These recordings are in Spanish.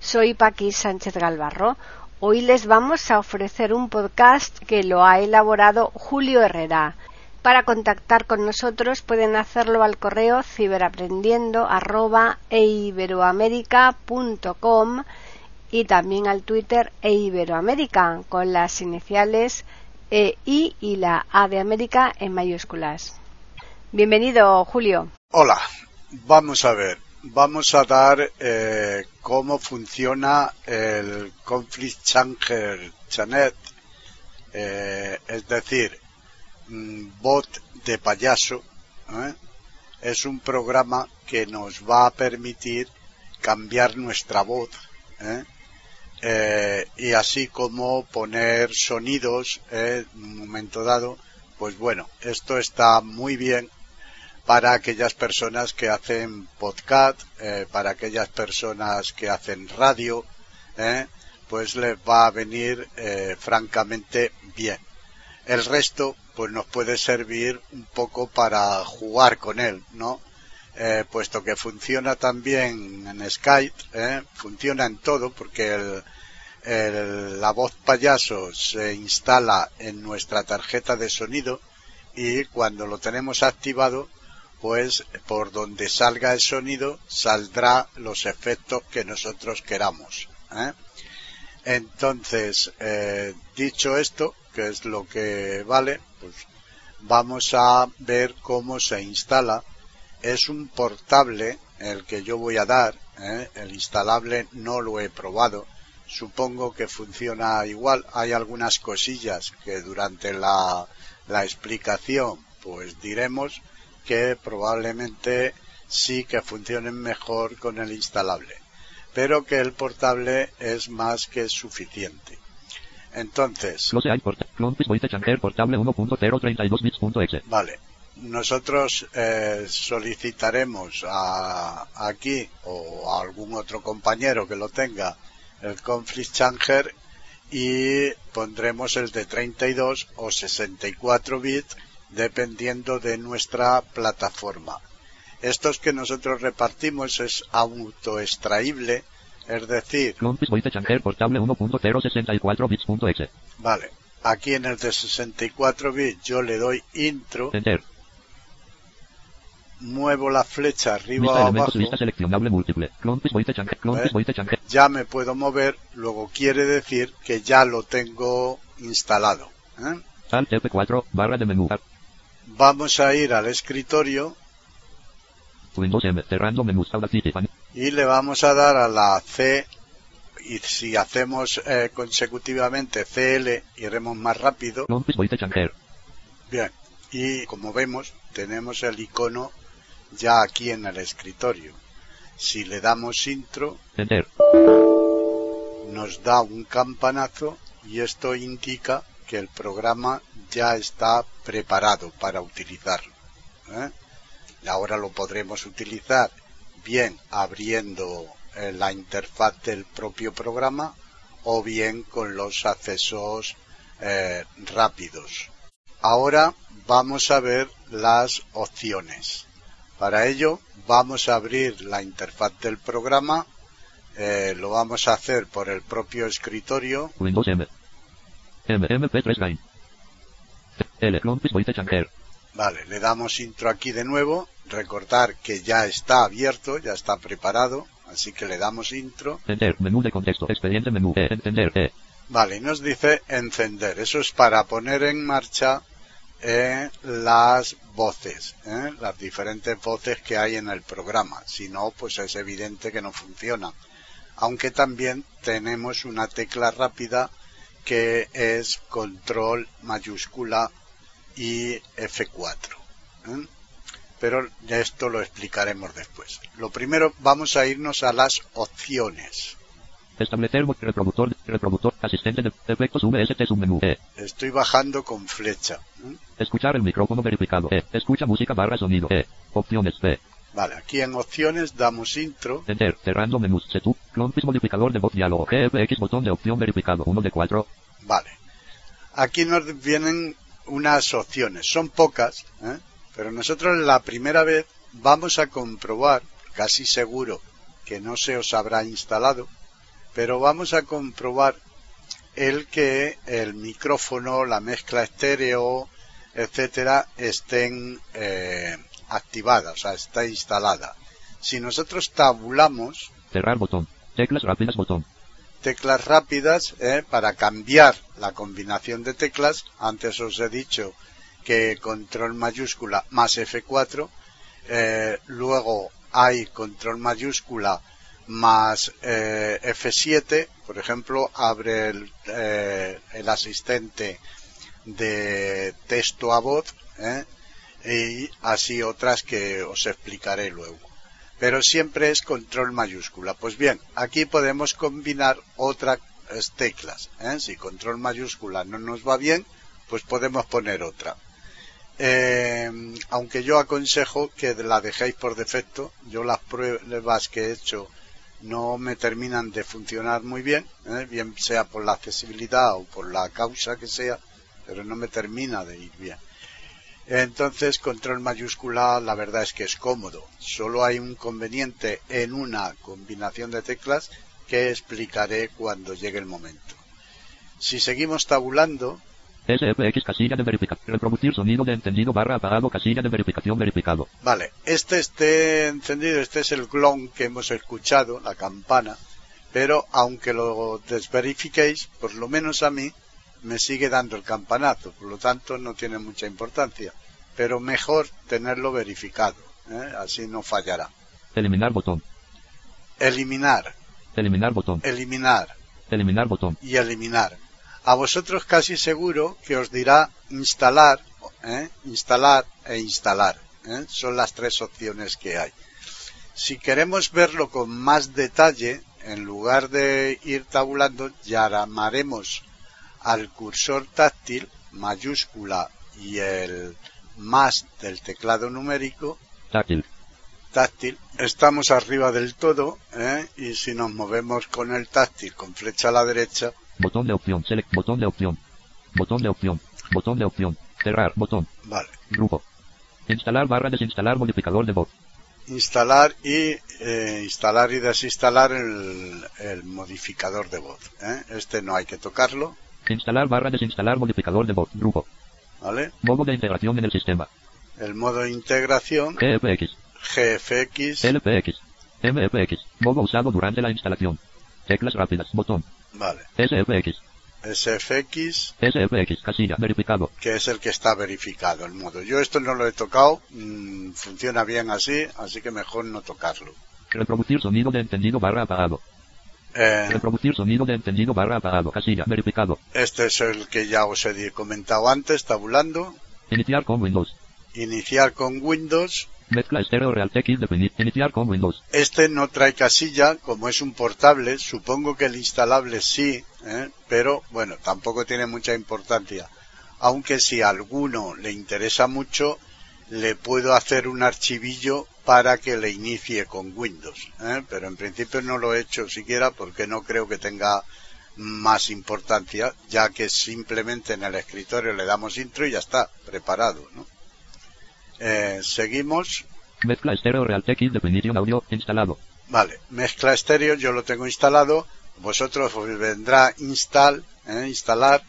Soy Paqui Sánchez Galvarro. Hoy les vamos a ofrecer un podcast que lo ha elaborado Julio Herrera. Para contactar con nosotros pueden hacerlo al correo ciberaprendiendo@eiberoamerica.com y también al Twitter eiberoamerica con las iniciales e I y la A de América en mayúsculas. Bienvenido, Julio. Hola, vamos a ver, vamos a dar eh, cómo funciona el Conflict Changer Chanet, eh, es decir, bot de payaso. ¿eh? Es un programa que nos va a permitir cambiar nuestra voz eh, y así como poner sonidos eh, en un momento dado, pues bueno, esto está muy bien para aquellas personas que hacen podcast, eh, para aquellas personas que hacen radio, pues les va a venir francamente bien. El resto, pues nos puede servir un poco para jugar con él, ¿no? puesto que funciona también en Skype, funciona en todo, porque el, la voz payaso se instala en nuestra tarjeta de sonido y cuando lo tenemos activado, pues por donde salga el sonido saldrá los efectos que nosotros queramos. ¿eh? Entonces, eh, dicho esto, que es lo que vale, pues vamos a ver cómo se instala. Es un portable el que yo voy a dar, ¿eh? el instalable no lo he probado, supongo que funciona igual. Hay algunas cosillas que durante la, la explicación pues diremos que probablemente sí que funcionen mejor con el instalable, pero que el portable es más que suficiente. Entonces, vale, nosotros eh, solicitaremos a, aquí o a algún otro compañero que lo tenga el Conflict Changer y pondremos el de 32 o 64 bits dependiendo de nuestra plataforma. Estos que nosotros repartimos es autoextraíble, es decir, portable 1.064 Vale, aquí en el de 64 bits yo le doy intro muevo la flecha arriba o abajo, múltiple. ya me puedo mover, luego quiere decir que ya lo tengo instalado. ¿eh? F4, barra de menú. Vamos a ir al escritorio y le vamos a dar a la C y si hacemos eh, consecutivamente CL iremos más rápido. Bien, y como vemos tenemos el icono ya aquí en el escritorio. Si le damos intro, nos da un campanazo y esto indica que el programa ya está preparado para utilizarlo. ¿eh? Ahora lo podremos utilizar bien abriendo eh, la interfaz del propio programa o bien con los accesos eh, rápidos. Ahora vamos a ver las opciones. Para ello vamos a abrir la interfaz del programa, lo vamos a hacer por el propio escritorio. Windows M. M, MP3 Line. L, Vale, le damos intro aquí de nuevo, recordar que ya está abierto, ya está preparado, así que le damos intro. Encender, menú de contexto, expediente menú, e, encender, e. Vale, nos dice encender, eso es para poner en marcha eh, las voces, ¿eh? las diferentes voces que hay en el programa. Si no, pues es evidente que no funciona. Aunque también tenemos una tecla rápida que es control mayúscula y F4. ¿eh? Pero esto lo explicaremos después. Lo primero vamos a irnos a las opciones. Establecer reproductor, reproductor, asistente de efectos VST submenú. E. Estoy bajando con flecha. ¿eh? Escuchar el micrófono verificado. E. Escucha música barra sonido. E. Opciones B. Vale, aquí en opciones damos intro. Enter. Cerrando menús. Setup. Clompis modificador de voz diálogo. GFX botón de opción verificado. 1 de 4. Vale. Aquí nos vienen unas opciones. Son pocas, ¿eh? pero nosotros la primera vez vamos a comprobar, casi seguro que no se os habrá instalado, pero vamos a comprobar el que el micrófono, la mezcla estéreo, etcétera, estén eh, activadas, o sea, está instalada. Si nosotros tabulamos Cerrar botón. Teclas rápidas botón. teclas rápidas ¿eh? para cambiar la combinación de teclas. Antes os he dicho que control mayúscula más F4. eh, luego hay control mayúscula más eh, F7. Por ejemplo, abre el, eh, el asistente de texto a voz. ¿eh? Y así otras que os explicaré luego pero siempre es control mayúscula. Pues bien, aquí podemos combinar otras teclas. ¿eh? Si control mayúscula no nos va bien, pues podemos poner otra. Eh, aunque yo aconsejo que la dejéis por defecto, yo las pruebas que he hecho no me terminan de funcionar muy bien, ¿eh? bien sea por la accesibilidad o por la causa que sea, pero no me termina de ir bien. Entonces, control mayúscula, la verdad es que es cómodo. Solo hay un conveniente en una combinación de teclas que explicaré cuando llegue el momento. Si seguimos tabulando, SFX casilla de verificación. Reproducir sonido de entendido barra apagado casilla de verificación verificado. vale, este esté encendido, este es el clon que hemos escuchado, la campana, pero aunque lo desverifiquéis, por lo menos a mí, me sigue dando el campanazo, por lo tanto no tiene mucha importancia. Pero mejor tenerlo verificado, ¿eh? así no fallará. Eliminar botón. Eliminar, Eliminar botón. eliminar Eliminar botón. y eliminar. A vosotros casi seguro que os dirá instalar, ¿eh? instalar e instalar. ¿eh? Son las tres opciones que hay. Si queremos verlo con más detalle, en lugar de ir tabulando, llamaremos al cursor táctil, mayúscula y el más del teclado numérico, Táctil. táctil, estamos arriba del todo, ¿eh? y si nos movemos con el táctil con flecha a la derecha, Botón de opción. Select. Botón de opción. Botón de opción. Botón de opción. Cerrar. Botón. vale, Grupo. Instalar barra desinstalar modificador de voz. instalar y eh, instalar y desinstalar el, el modificador de voz. ¿eh? Este no hay que tocarlo, Instalar barra desinstalar modificador de voz. Grupo. ¿vale? Modo de integración en el sistema. El modo de integración, GFX. GFX, LPX. MFX. Modo usado durante la instalación. Teclas rápidas. Botón. vale, SFX. SFX, SFX. Casilla. Verificado. que es el que está verificado el modo. Yo esto no lo he tocado, mm, funciona bien así, así que mejor no tocarlo. Reproducir sonido de entendido barra apagado. Eh, Reproducir sonido de entendido barra apagado. Casilla. Verificado. este es el que ya os he comentado antes, tabulando. Iniciar con Windows. Iniciar con Windows. Mezcla estéreo Realtek. Iniciar con Windows. Este no trae casilla, como es un portable, supongo que el instalable sí, ¿eh? pero bueno, tampoco tiene mucha importancia. Aunque si a alguno le interesa mucho, le puedo hacer un archivillo para que le inicie con Windows. ¿eh? Pero en principio no lo he hecho siquiera porque no creo que tenga más importancia, ya que simplemente en el escritorio le damos intro y ya está, preparado. ¿no? Eh, seguimos. Mezcla estéreo Realtek Definition Audio. Instalado. Vale, mezcla estéreo, yo lo tengo instalado. Vosotros os vendrá install, ¿eh? instalar,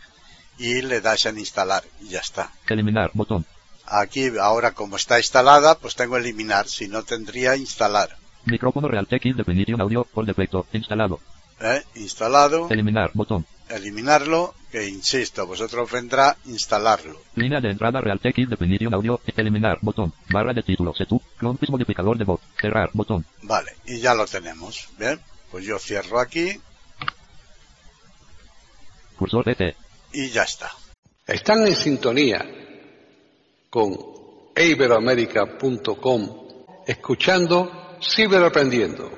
y le dais en instalar, y ya está. Eliminar. Botón. Aquí, ahora como está instalada, pues tengo eliminar, si no tendría instalar. Micrófono Realtek Definition Audio. Por defecto. Instalado. ¿eh? Instalado, Eliminar. Botón. eliminarlo, que insisto, vosotros vendrá instalarlo. Línea de entrada Realtek Definition Audio. Eliminar. Botón. Barra de título. Setup. Clompis modificador de voz. Cerrar. Botón. Vale, y ya lo tenemos. Bien, pues yo cierro aquí Cursor DT. y ya está. Están en sintonía con iberoamerica.com escuchando Ciberaprendiendo,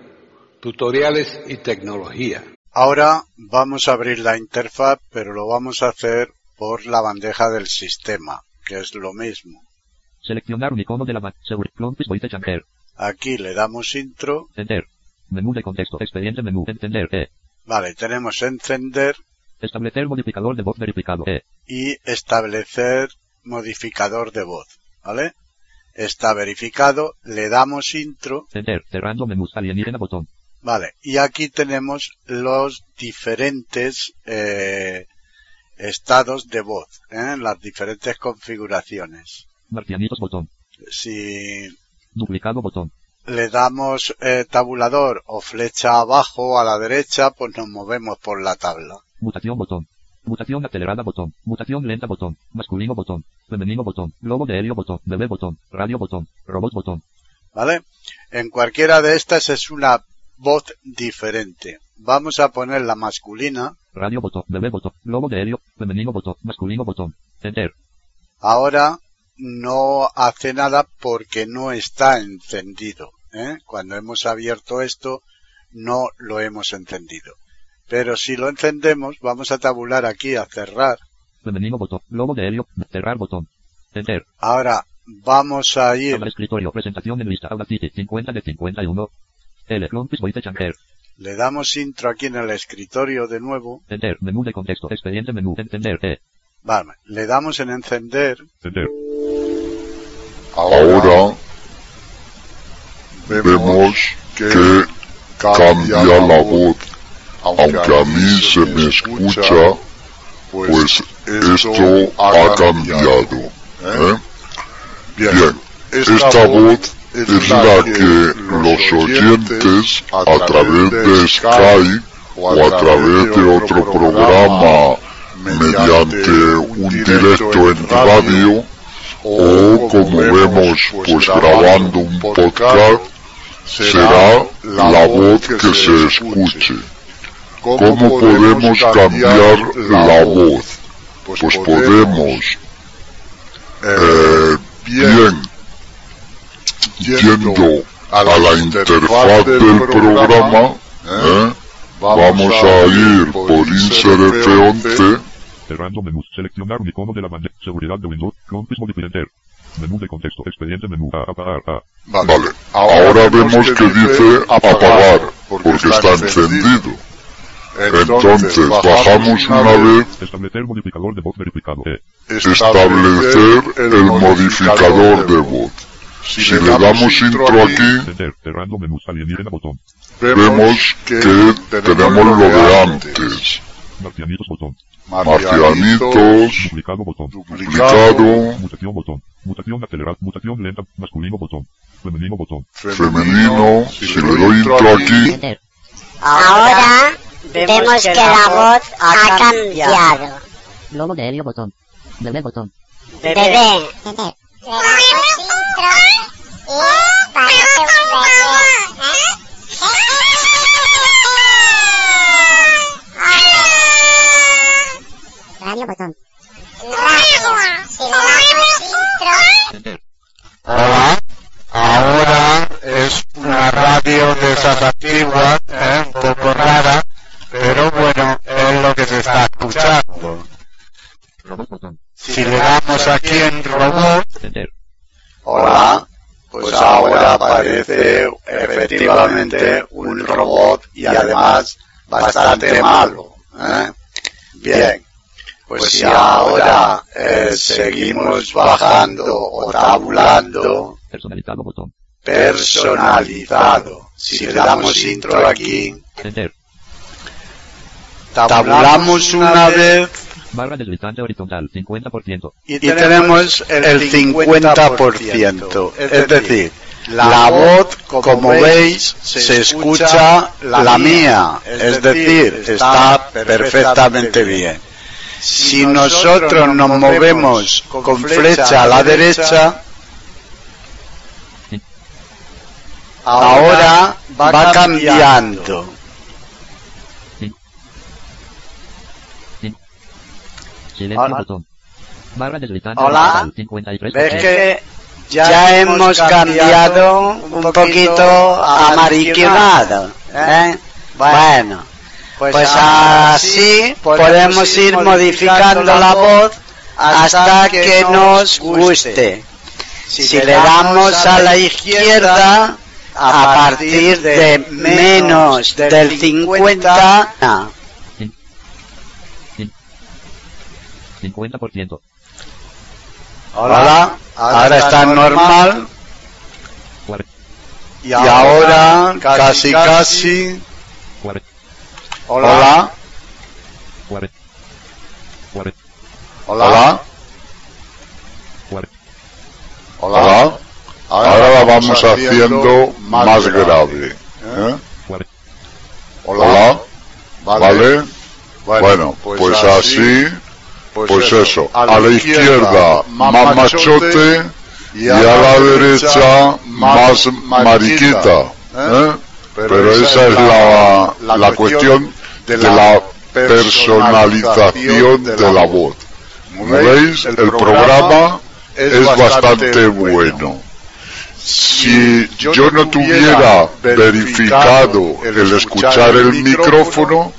tutoriales y tecnología. Ahora vamos a abrir la interfaz, pero lo vamos a hacer por la bandeja del sistema, que es lo mismo. Seleccionar un icono de la Seguro. Clone voy a Chanter. Aquí le damos intro. Enter. Menú de contexto. Expediente menú. Encender. E. Vale, tenemos encender. Establecer modificador de voz verificado. E. Y establecer modificador de voz. ¿Vale? Está verificado. Le damos intro. Enter. Cerrando menús. Alienígena botón. Vale. Y aquí tenemos los diferentes eh, estados de voz. ¿eh? Las diferentes configuraciones. Marcianitos botón. Si Duplicado botón. le damos eh, tabulador o flecha abajo a la derecha, pues nos movemos por la tabla. Mutación botón. Mutación acelerada botón. Mutación lenta botón. Masculino botón. Femenino botón. Globo de helio botón. Bebé botón. Radio botón. Robot botón. ¿Vale? En cualquiera de estas es una voz diferente. Vamos a poner la masculina. Radio botón. Bebé botón. Globo de helio. Femenino botón. Masculino botón. Enter. Ahora no hace nada porque no está encendido. ¿eh? Cuando hemos abierto esto, no lo hemos encendido. Pero si lo encendemos, vamos a tabular aquí a cerrar. Femenino botón. Globo de helio. Cerrar botón. Enter. Ahora vamos a ir. Tabla escritorio. Presentación en lista. Audacity. 50 de 51. L. Le damos intro aquí en el escritorio de nuevo. Enter. Menú de contexto. Expediente menú. Encender. E. Vale. Le damos en encender. Enter. Ahora vemos que cambia la voz. Aunque a mí se me escucha, pues esto ha cambiado. ¿eh? Bien, esta voz es la que los oyentes a través de Skype o a través de otro programa mediante un directo en radio o como vemos pues grabando un podcast será la voz que se escuche. ¿Cómo podemos cambiar la voz? Pues podemos eh, bien yendo a la interfaz del programa ¿eh? vamos a ir por Insert F11 Cerrando menús. Seleccionar un icono de la bandeja. Seguridad de Windows. Modificar. Enter. Menú de contexto. Expediente menú. A apagar. A. Vale, ahora vemos que dice apagar porque está encendido. Entonces bajamos una vez Establecer modificador de voz verificado. E. establecer el modificador de voz. Si le damos intro aquí, menús. Botón. vemos que tenemos lo de antes. Marcianitos botón. Marcianitos, Duplicado botón. duplicado, Mutación botón. Mutación acelerada. Mutación lenta. Masculino botón. Femenino botón. femenino, si le doy intro aquí, Ahora vemos que la voz ha cambiado. Globo de helio botón. Bebé botón. Bebé. Radio botón. Hola, ahora es una radio de esas antiguas, ¿eh? un poco rara, bueno, es lo que se está escuchando. Robot botón. Si le damos aquí en robot. Hola. Pues ahora aparece efectivamente un robot y además bastante malo. ¿eh? Bien. Pues si ahora eh, seguimos bajando o tabulando, Personalizado botón. personalizado. Si le damos intro aquí, Enter. Tabulamos una vez Barra deslizante horizontal. 50%. y tenemos el 50%. Es decir, la voz, como veis, se escucha la mía. Es decir, está perfectamente bien. Si nosotros nos movemos con flecha a la derecha, ahora va cambiando. Silencio Hola. botón. Barra deslizante Hola. horizontal. 53%. ¿Ves que ya hemos cambiado un poquito a mariquinado? ¿eh? Bueno, Pues así podemos ir modificando la voz hasta que nos guste. Si le damos a la izquierda, a partir de menos del 50, 50%. hola, ahora está normal Cuare- Y y ahora casi casi, cuare- hola, hola, cuare- Hola. Ahora la vamos haciendo más grave. ¿eh? cuare- Hola. ¿Vale? Bueno, pues así, pues eso. A la izquierda más machote y a la derecha más mariquita. ¿eh? Pero esa es la, la cuestión de la personalización de la voz. Como veis, el programa es bastante bueno. Si yo no tuviera verificado el escuchar el micrófono,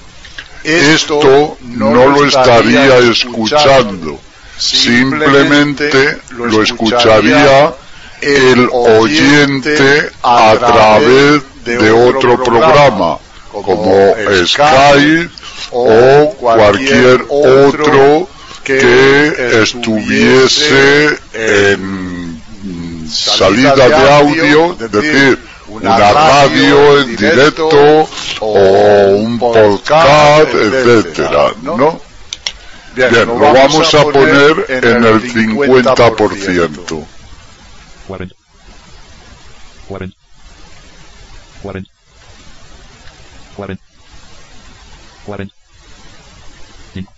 esto no lo estaría escuchando. Simplemente lo escucharía el oyente a través de otro programa, como Skype o cualquier otro que estuviese en salida de audio, es decir, una radio en directo o un podcast, etcétera, ¿no? Bien, lo vamos a poner en el 50%. 40 40 40 40 40 5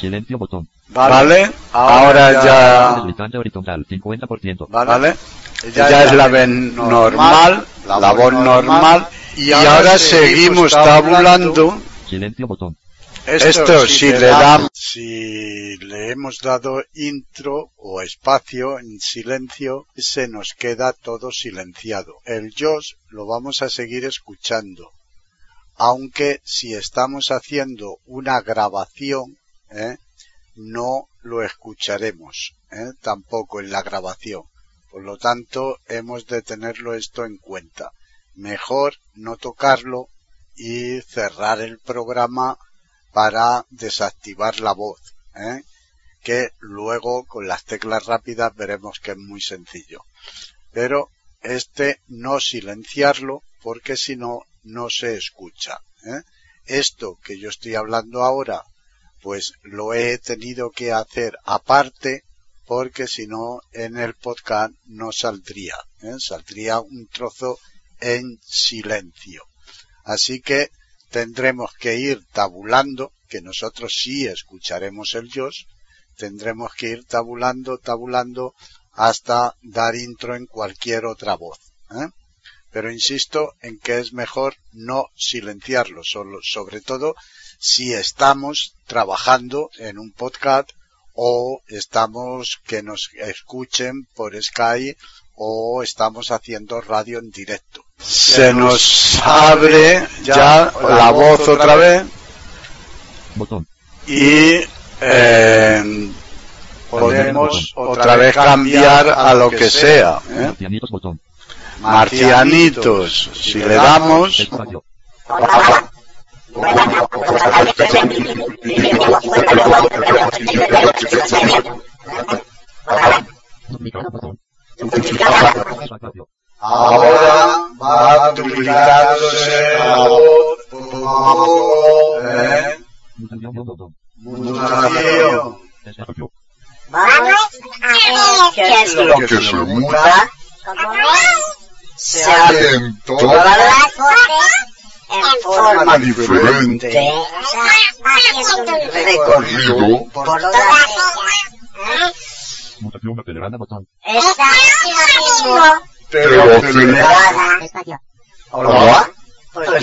Silencio botón. ¿vale? Ahora ya, Deslizante horizontal 50%. ¿vale? Ya es la voz normal, la voz normal, y ahora seguimos tabulando. Silencio botón. Esto si le damos Si le hemos dado intro o espacio en silencio, se nos queda todo silenciado. El Josh lo vamos a seguir escuchando. Aunque si estamos haciendo una grabación, ¿eh? no lo escucharemos, ¿eh? tampoco en la grabación. Por lo tanto, hemos de tenerlo esto en cuenta. Mejor no tocarlo y cerrar el programa para desactivar la voz, ¿eh? que luego con las teclas rápidas veremos que es muy sencillo. Pero este no silenciarlo porque si no, no se escucha. ¿eh? Esto que yo estoy hablando ahora, pues lo he tenido que hacer aparte porque si no en el podcast no saldría, ¿eh? saldría un trozo en silencio. Así que tendremos que ir tabulando, que nosotros sí escucharemos el Josh, tendremos que ir tabulando, tabulando hasta dar intro en cualquier otra voz. ¿eh? Pero insisto en que es mejor no silenciarlo, sobre todo si estamos trabajando en un podcast o estamos que nos escuchen por Skype o estamos haciendo radio en directo. se nos abre ya la voz otra vez Botón. y eh, podemos otra vez cambiar a lo que sea. ¿eh? Marcianitos botón. Marcianitos, si le damos, Espacio. Duplicado botón. Espacio. Ahora va duplicándose la voz poco a poco, ¿eh? Mutación. Vamos a ver que se muta se abren en todas toda las voces en forma diferente recorrido por todas ellas. Mutación acelerada botón. ¿eh? Está mismo. pero acelerada. Pues hay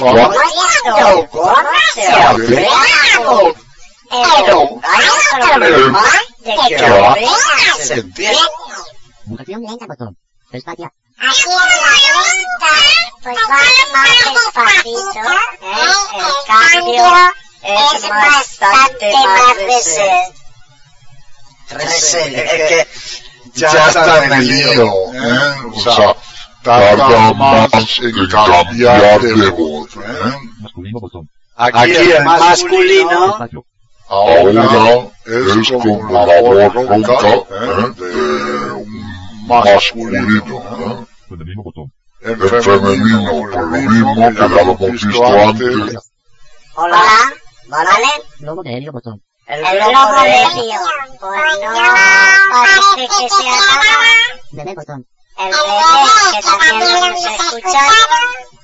problema de que lo veas bien. Mutación lenta botón. Espacio. Aquí en la lenta, pues va más despacito, ¿eh? El cambio es bastante más reset. Reset, es que ya está en el lío, ¿eh? O sea, tarda más en cambiar de voz, ¿eh? Masculino botón. aquí el masculino. Ahora es como la voz ronca, ¿eh? De un masculino, ¿eh? Femenino botón. En femenino, por lo mismo que ya lo hemos visto antes, Hola, ¿vale? Logo de helio botón. El globo de Río, pues no parece que sea nada. Bebé botón. El bebé, que también lo hemos escuchado.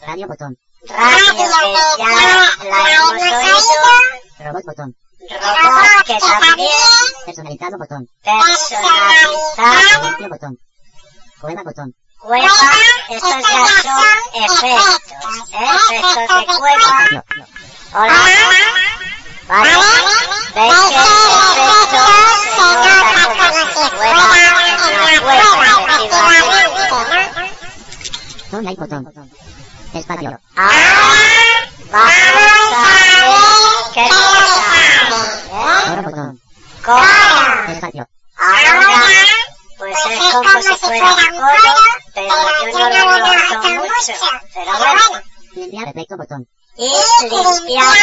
Radio botón. Radio, que ya la hemos oído. Robot botón. Robot, que también. Personalizado botón. Personalizado. Botón. Cueva botón. Cueva, estos ya son efectos, ¿eh? Efectos de cueva. No, no. Hola. ¿Vale? ¿Veis que el efecto se nota como si fuera una cueva, efectivamente? Phone light botón. Espacio. Ahora vamos a ver qué pasa. Coro ¿eh? botón. Cora. Espacio. Ahora, pues es como si fuera un coro, pero yo no lo noto mucho. Pero bueno, Limpiar efecto botón. y limpiar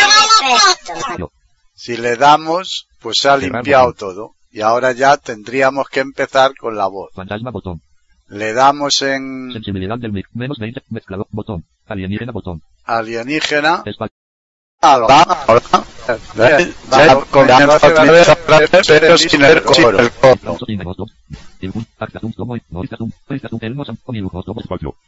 el efecto. Espacio. Si le damos, pues se ha limpiado todo. Y ahora ya tendríamos que empezar con la voz. Fantasma botón. Le damos en Sensibilidad del mic. Menos 20. Mezclador botón. Alienígena botón. alienígena.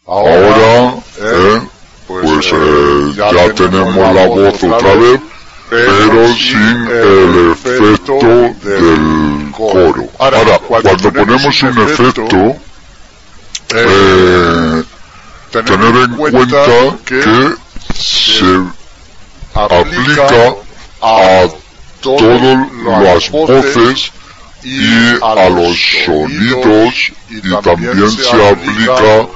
Ahora, ¿eh? Pues eh, ya tenemos la voz otra vez, pero sin el efecto del coro. Ahora, cuando ponemos un efecto, eh, tener en cuenta que se aplica a todas las voces y a los sonidos y también se aplica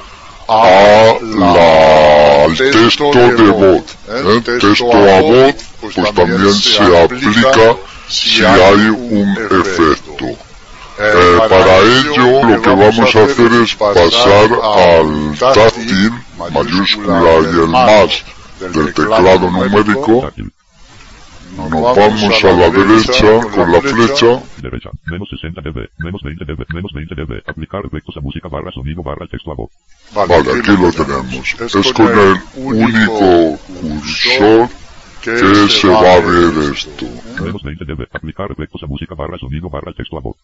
a la, al texto de voz. ¿eh? Texto a voz, pues también se aplica si hay un efecto. Eh, para ello lo que vamos a hacer es pasar al táctil, mayúscula y el más del teclado numérico. Táctil. Nos vamos a la derecha con la flecha Derecha. Menos 60 dB. Menos 20 dB. Menos 20 dB. Aplicar efectos a música barra sonido barra texto a voz. Vale, aquí lo tenemos. Es con el único cursor que se va a ver esto. Menos 20 dB. Aplicar efectos a música barra sonido barra texto a voz.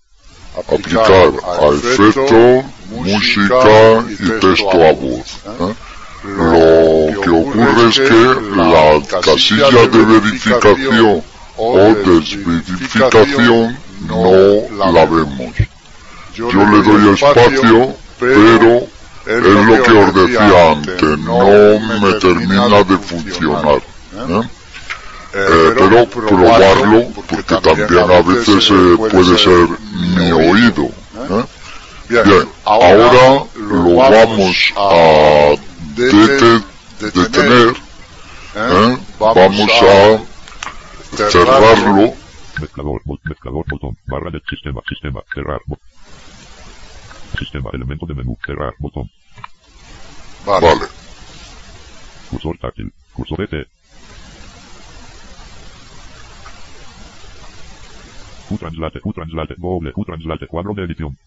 Aplicar a efecto, música y texto a voz. ¿eh? Lo que ocurre es que la casilla de verificación o desverificación no la vemos. Yo le doy espacio, pero es lo que os decía antes, no me termina de funcionar. ¿eh? Eh, pero probarlo, porque también a veces eh, puede ser mi oído. Bien, ahora lo vamos a dete- detener, ¿eh? vamos a cerrarlo, Mezclador. Mezclador. Botón. Barra del sistema. Sistema. Cerrar. Sistema. Elemento de menú. Cerrar. Botón. vale, Cursor táctil. Cursor ET. Q-Translate, Q-Translate, doble, Q-Translate, cuadro de edición.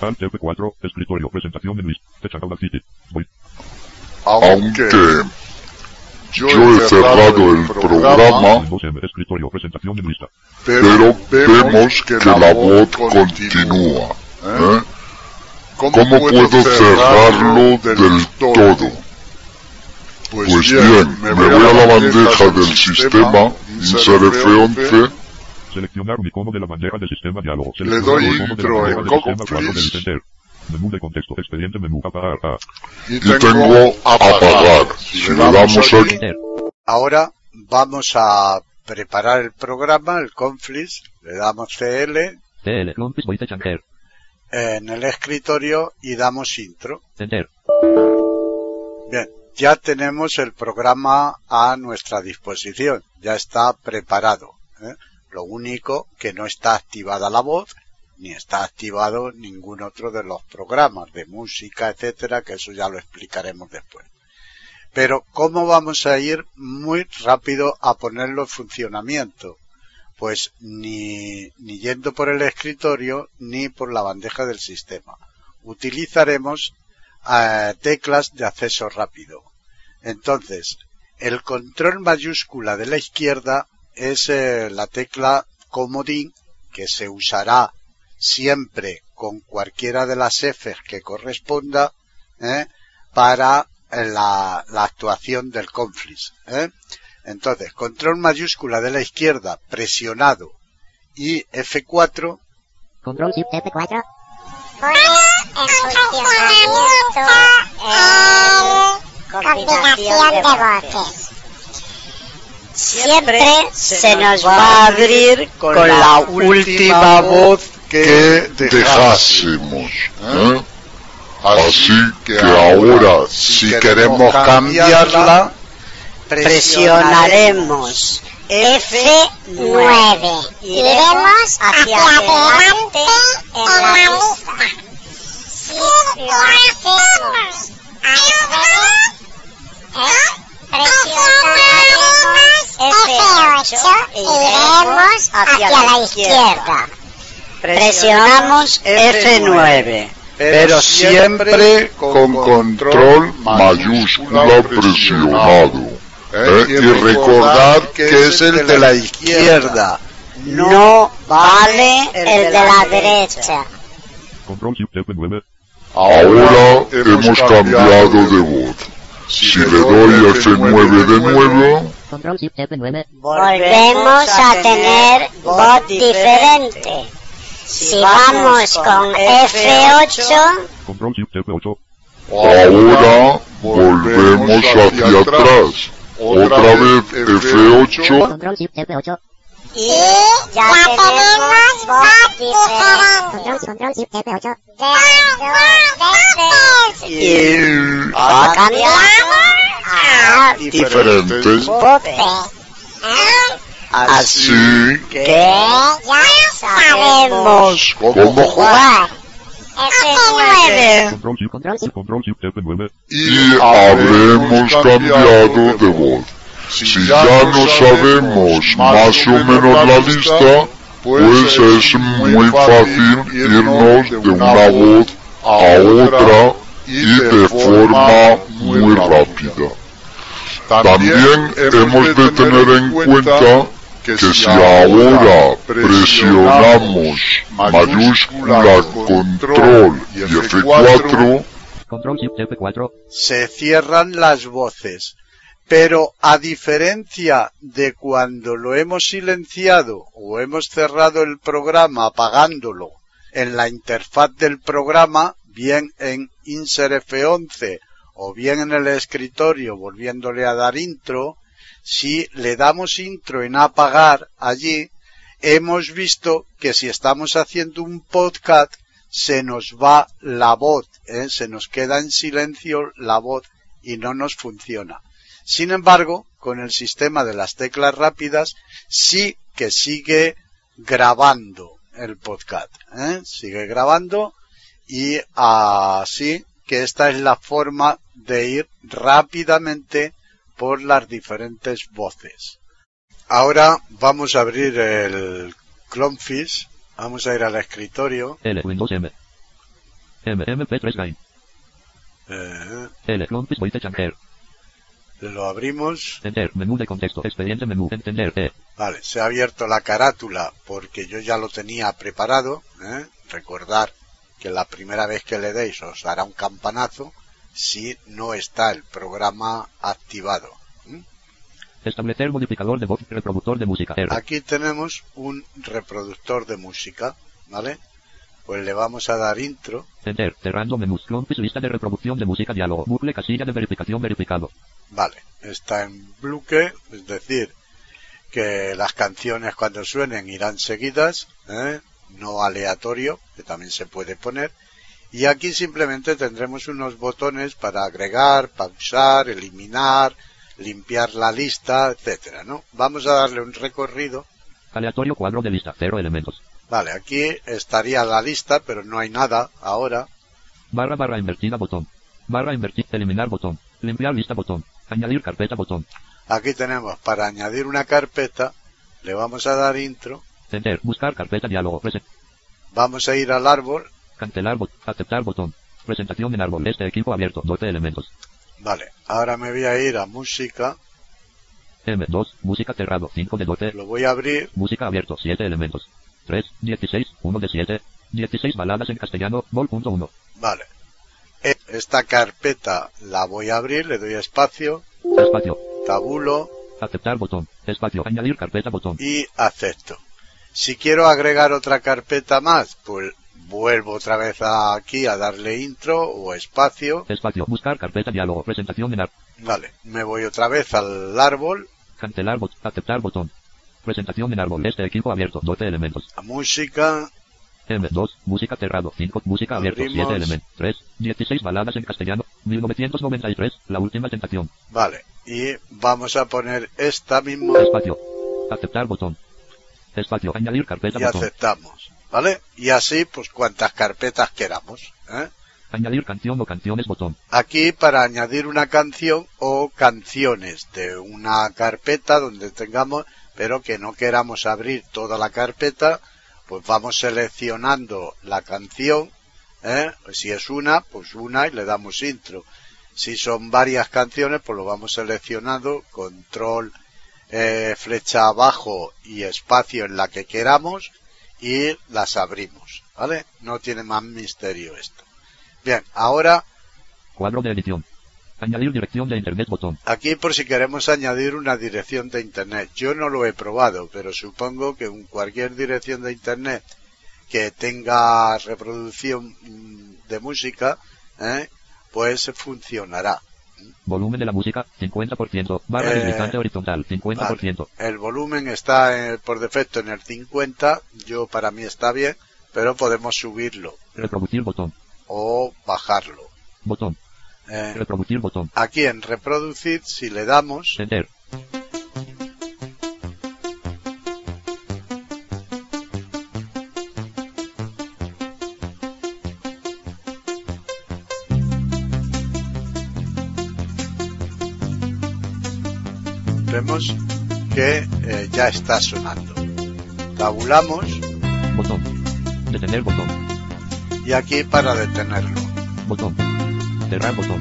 Alt F4, escritorio, presentación en list, fecha Audacity. Voy, aunque yo he cerrado el programa, escritorio, presentación en lista. pero vemos que la voz continúa. ¿eh? ¿Cómo puedo cerrarlo del todo? Pues bien, me voy a la bandeja del sistema, insert F11, Seleccionar un icono de la bandeja del sistema diálogo. Le doy intro en. Enter. Menú de contexto, expediente menú, apagar, a. y tengo apagar. Si le damos. Ahora vamos a preparar el programa, el Conflis. Le damos CL enter. en el escritorio y damos intro. Enter. Bien, ya tenemos el programa a nuestra disposición, ya está preparado. ¿eh? Lo único que no está activada la voz, ni está activado ningún otro de los programas de música, etcétera, que eso ya lo explicaremos después. Pero ¿cómo vamos a ir muy rápido a ponerlo en funcionamiento? Pues ni, ni yendo por el escritorio ni por la bandeja del sistema. Utilizaremos eh, teclas de acceso rápido. Entonces, el control mayúscula de la izquierda es eh, la tecla comodín que se usará siempre con cualquiera de las Fs que corresponda ¿eh? para la, la, actuación del conflis. ¿eh? Entonces, control mayúscula de la izquierda presionado y F4. Control Shift F4. Pone en funcionamiento el combinación de voces. Siempre se nos va a abrir con la última voz que dejásemos. ¿eh? Así que ahora, si queremos cambiarla, presionaremos F9. Iremos hacia adelante en la lista. Si lo hacemos al revés, presionaremos F8 e iremos hacia la izquierda. Presionamos F9 pero siempre con control mayúscula presionado. ¿eh? Y recordar que es el de la izquierda. No vale el de la derecha. Control Shift F9. Ahora hemos cambiado de voz. Si le doy F9 de nuevo, Control Shift F9. Volvemos a tener voz diferente. Si vamos con F8, Control Shift F8. ahora volvemos hacia atrás. Otra vez F8 Control Shift F8. y ya tenemos voz diferente. Control, control Shift F8. De dos veces Y ha cambiado a diferentes. voces. así Que ya sabemos como jugar. F9. Control Shift. Control Shift. Control Shift F9. y habremos cambiado de voz. Si ya no sabemos más o menos la lista, pues es muy fácil irnos de una voz a otra y de forma muy rápida. También hemos de tener en cuenta que si ahora presionamos mayúscula control y F4, Control Shift F4. se cierran las voces. Pero a diferencia de cuando lo hemos silenciado o hemos cerrado el programa apagándolo en la interfaz del programa, bien en Insert F11 o bien en el escritorio volviéndole a dar intro, si le damos intro en apagar allí, hemos visto que si estamos haciendo un podcast se nos va la voz, ¿eh? se nos queda en silencio la voz y no nos funciona. Sin embargo, con el sistema de las teclas rápidas sí que sigue grabando el podcast, ¿eh? sigue grabando y así que esta es la forma de ir rápidamente por las diferentes voces. Ahora vamos a abrir el Clonefish, vamos a ir al escritorio. L Windows M. M MP3 Line. Eh, L Voice Changer. lo abrimos. Enter. Menú de contexto. Expediente menú. Entender. E. Vale, se ha abierto la carátula porque yo ya lo tenía preparado. ¿eh? Recordar que la primera vez que le deis os dará un campanazo si no está el programa activado. Establecer modificador de voz. Reproductor de música. R. Aquí tenemos un reproductor de música, ¿vale? Pues le vamos a dar intro. Enter. Cerrando menús. Lista de reproducción de música diálogo. Bucle casilla de verificación verificado. Vale, está en bloque, es decir, que las canciones cuando suenen irán seguidas, ¿eh? No aleatorio, que también se puede poner. Y aquí simplemente tendremos unos botones para agregar, pausar, eliminar, limpiar la lista, etcétera, ¿no? Vamos a darle un recorrido. Aleatorio cuadro de lista, cero elementos. Vale, aquí estaría la lista, pero no hay nada ahora. Barra barra invertida botón. Barra invertir, eliminar botón. Limpiar lista botón. Añadir carpeta botón. Aquí tenemos para añadir una carpeta, le vamos a dar intro, Buscar carpeta diálogo. Presen- vamos a ir al árbol, cancelar bot, aceptar botón. Presentación en árbol. Este equipo abierto. 12 elementos. vale, ahora me voy a ir a música, M2, música cerrado. 5 de 12. lo voy a abrir, Música abierto. 7 elementos. 3, 16, 1 de 7. 16 baladas en castellano. Vol.1. vale. E- Esta carpeta la voy a abrir, le doy espacio, Espacio. tabulo Aceptar botón. Espacio. Añadir carpeta botón. y acepto. Si quiero agregar otra carpeta más, pues vuelvo otra vez a- aquí a darle intro o espacio. Espacio. Buscar carpeta diálogo. Presentación en árbol. Vale, me voy otra vez al árbol, Cancelar bot, aceptar botón. Presentación en árbol. Este equipo abierto. 12 elementos. a música, M2, música cerrado. 5, música abierto. Abrimos. 7 elementos. 3, 16 baladas en castellano. 1993, la última tentación. vale. Y vamos a poner esta misma Espacio. Aceptar botón. Espacio. Añadir carpeta y botón. aceptamos. ¿Vale? Y así, pues cuantas carpetas queramos. ¿eh? Añadir canción o canciones botón. Aquí para añadir una canción o canciones de una carpeta donde tengamos, pero que no queramos abrir toda la carpeta, pues vamos seleccionando la canción, ¿eh? si es una, pues una y le damos intro. Si son varias canciones, pues lo vamos seleccionando, control, eh, flecha abajo y espacio en la que queramos y las abrimos, ¿vale? No tiene más misterio esto. Bien, ahora Cuadro de edición. Añadir dirección de internet botón. Aquí por si queremos añadir una dirección de internet. Yo no lo he probado, pero supongo que en cualquier dirección de internet que tenga reproducción mm, de música, ¿eh? pues funcionará. Volumen de la música, 50%. Barra Eh, deslizante horizontal, 50%. El volumen está eh, por defecto en el 50, yo para mí está bien, pero podemos subirlo Reproducir botón. o bajarlo. Botón. Eh, Reproducir botón. aquí en reproducir, si le damos, Enter. Vemos que eh, ya está sonando. Tabulamos Botón. Detener botón. y aquí para detenerlo. Botón. Cerrar botón.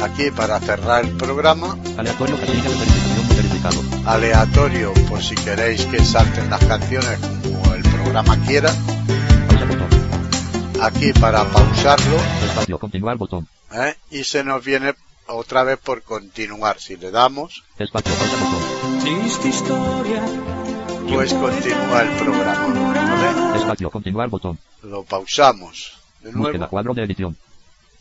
Aquí para cerrar el programa, Aleatorio verificado. aleatorio por si queréis que salten las canciones como el programa quiera. Pausa botón. Aquí para pausarlo Espacio. Continuar botón. ¿eh? y se nos viene otra vez por continuar. Si le damos, pues continúa el programa. Espacio. Continuar botón. Lo pausamos de Búsqueda. nuevo. Cuadro de edición.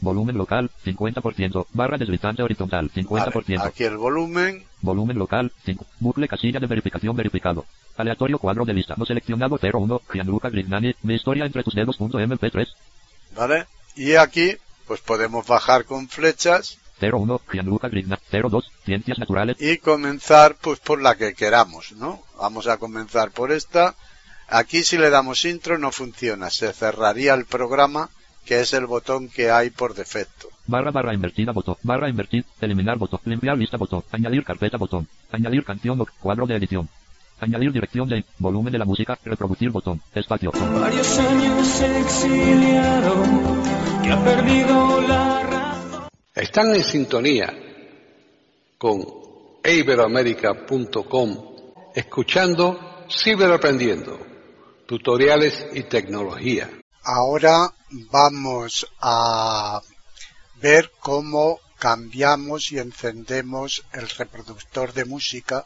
Volumen local, 50%. Barra deslizante horizontal, 50%. Vale, aquí el volumen, Volumen local, 5. Bucle casilla de verificación verificado. Aleatorio cuadro de lista no seleccionado 01. Gianluca Grignani. Mi historia entre tus dedos. punto MP3. ¿vale? Y aquí, pues podemos bajar con flechas 01. Gianluca Grignani. 02. Ciencias naturales. y comenzar pues por la que queramos, ¿no? Vamos a comenzar por esta. Aquí si le damos intro no funciona, se cerraría el programa que es el botón que hay por defecto. Barra barra invertida botón. Barra invertir. Eliminar botón. Limpiar lista botón. Añadir carpeta botón. Añadir canción o cuadro de edición. Añadir dirección de volumen de la música. Reproducir botón. Espacio. Varios años exiliado que ha perdido la. Están en sintonía con iberoamérica.com escuchando Ciberaprendiendo, tutoriales y tecnología. Ahora vamos a ver cómo cambiamos y encendemos el reproductor de música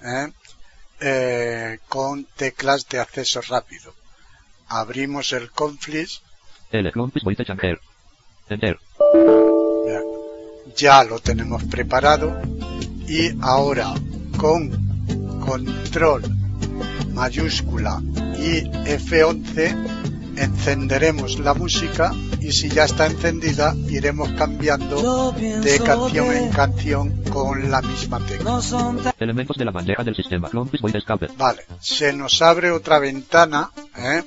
¿eh? Eh, con teclas de acceso rápido. Abrimos el Conflict L. Clompis Voite Changer. Enter. Ya, lo tenemos preparado. Y ahora con control mayúscula y F11 encenderemos la música y si ya está encendida iremos cambiando de canción en canción con la misma tecla. Elementos de la bandeja del sistema. Escape. Vale, se nos abre otra ventana, ¿eh?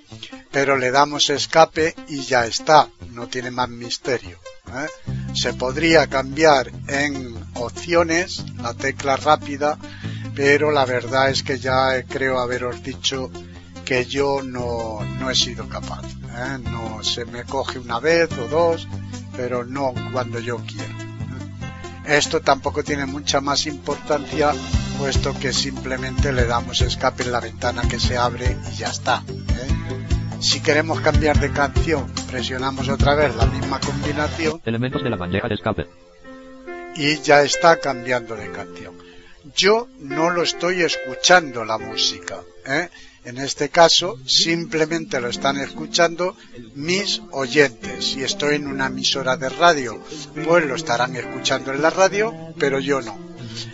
pero le damos escape y ya está, no tiene más misterio. ¿eh? Se podría cambiar en opciones la tecla rápida, pero la verdad es que ya creo haberos dicho que yo no, no he sido capaz. ¿eh? No se me coge una vez o dos, pero no cuando yo quiero. Esto tampoco tiene mucha más importancia, puesto que simplemente le damos escape en la ventana que se abre y ya está. ¿eh? Si queremos cambiar de canción, presionamos otra vez la misma combinación Elementos de la bandeja de escape. y ya está cambiando de canción. Yo no lo estoy escuchando la música. ¿eh? En este caso, simplemente lo están escuchando mis oyentes. Si estoy en una emisora de radio, pues lo estarán escuchando en la radio, pero yo no.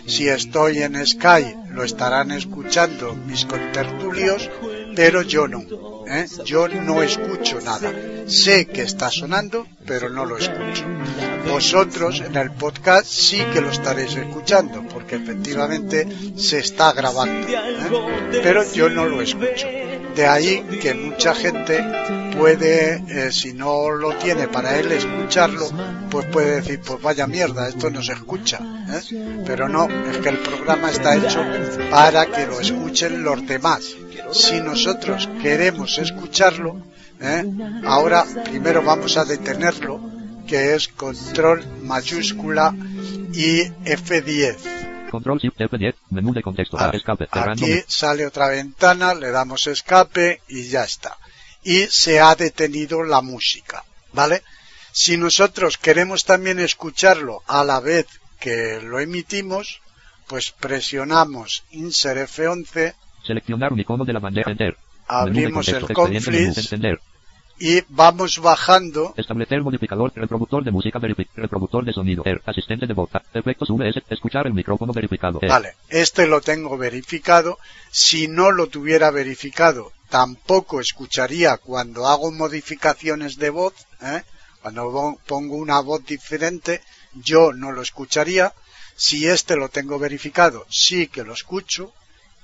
Si estoy en Sky, lo estarán escuchando mis contertulios, pero yo no. ¿eh? Yo no escucho nada. Sé que está sonando, pero no lo escucho. Vosotros en el podcast sí que lo estaréis escuchando, porque efectivamente se está grabando. ¿eh? Pero yo no lo escucho. De ahí que mucha gente puede, eh, si no lo tiene para él escucharlo, pues puede decir, pues vaya mierda, esto no se escucha. ¿eh? Pero no, es que el programa está hecho para que lo escuchen los demás. Si nosotros queremos escucharlo, ¿eh? ahora primero vamos a detenerlo, que es control mayúscula y F10. Control Shift F10. Menú de contexto. Ah, escape. Aquí sale otra ventana, le damos escape y ya está. Y se ha detenido la música, ¿vale? Si nosotros queremos también escucharlo a la vez que lo emitimos, pues presionamos Insert F11, Seleccionar un icono de la bandeja Enter. abrimos el Encender. y vamos bajando Establecer modificador. Reproductor de música. Reproductor de sonido. Er. Asistente de voz. Efectos VS. Escuchar el micrófono verificado. Er. Vale, este lo tengo verificado. Si no lo tuviera verificado, tampoco escucharía cuando hago modificaciones de voz. ¿eh? Cuando pongo una voz diferente, yo no lo escucharía. Si este lo tengo verificado, sí que lo escucho.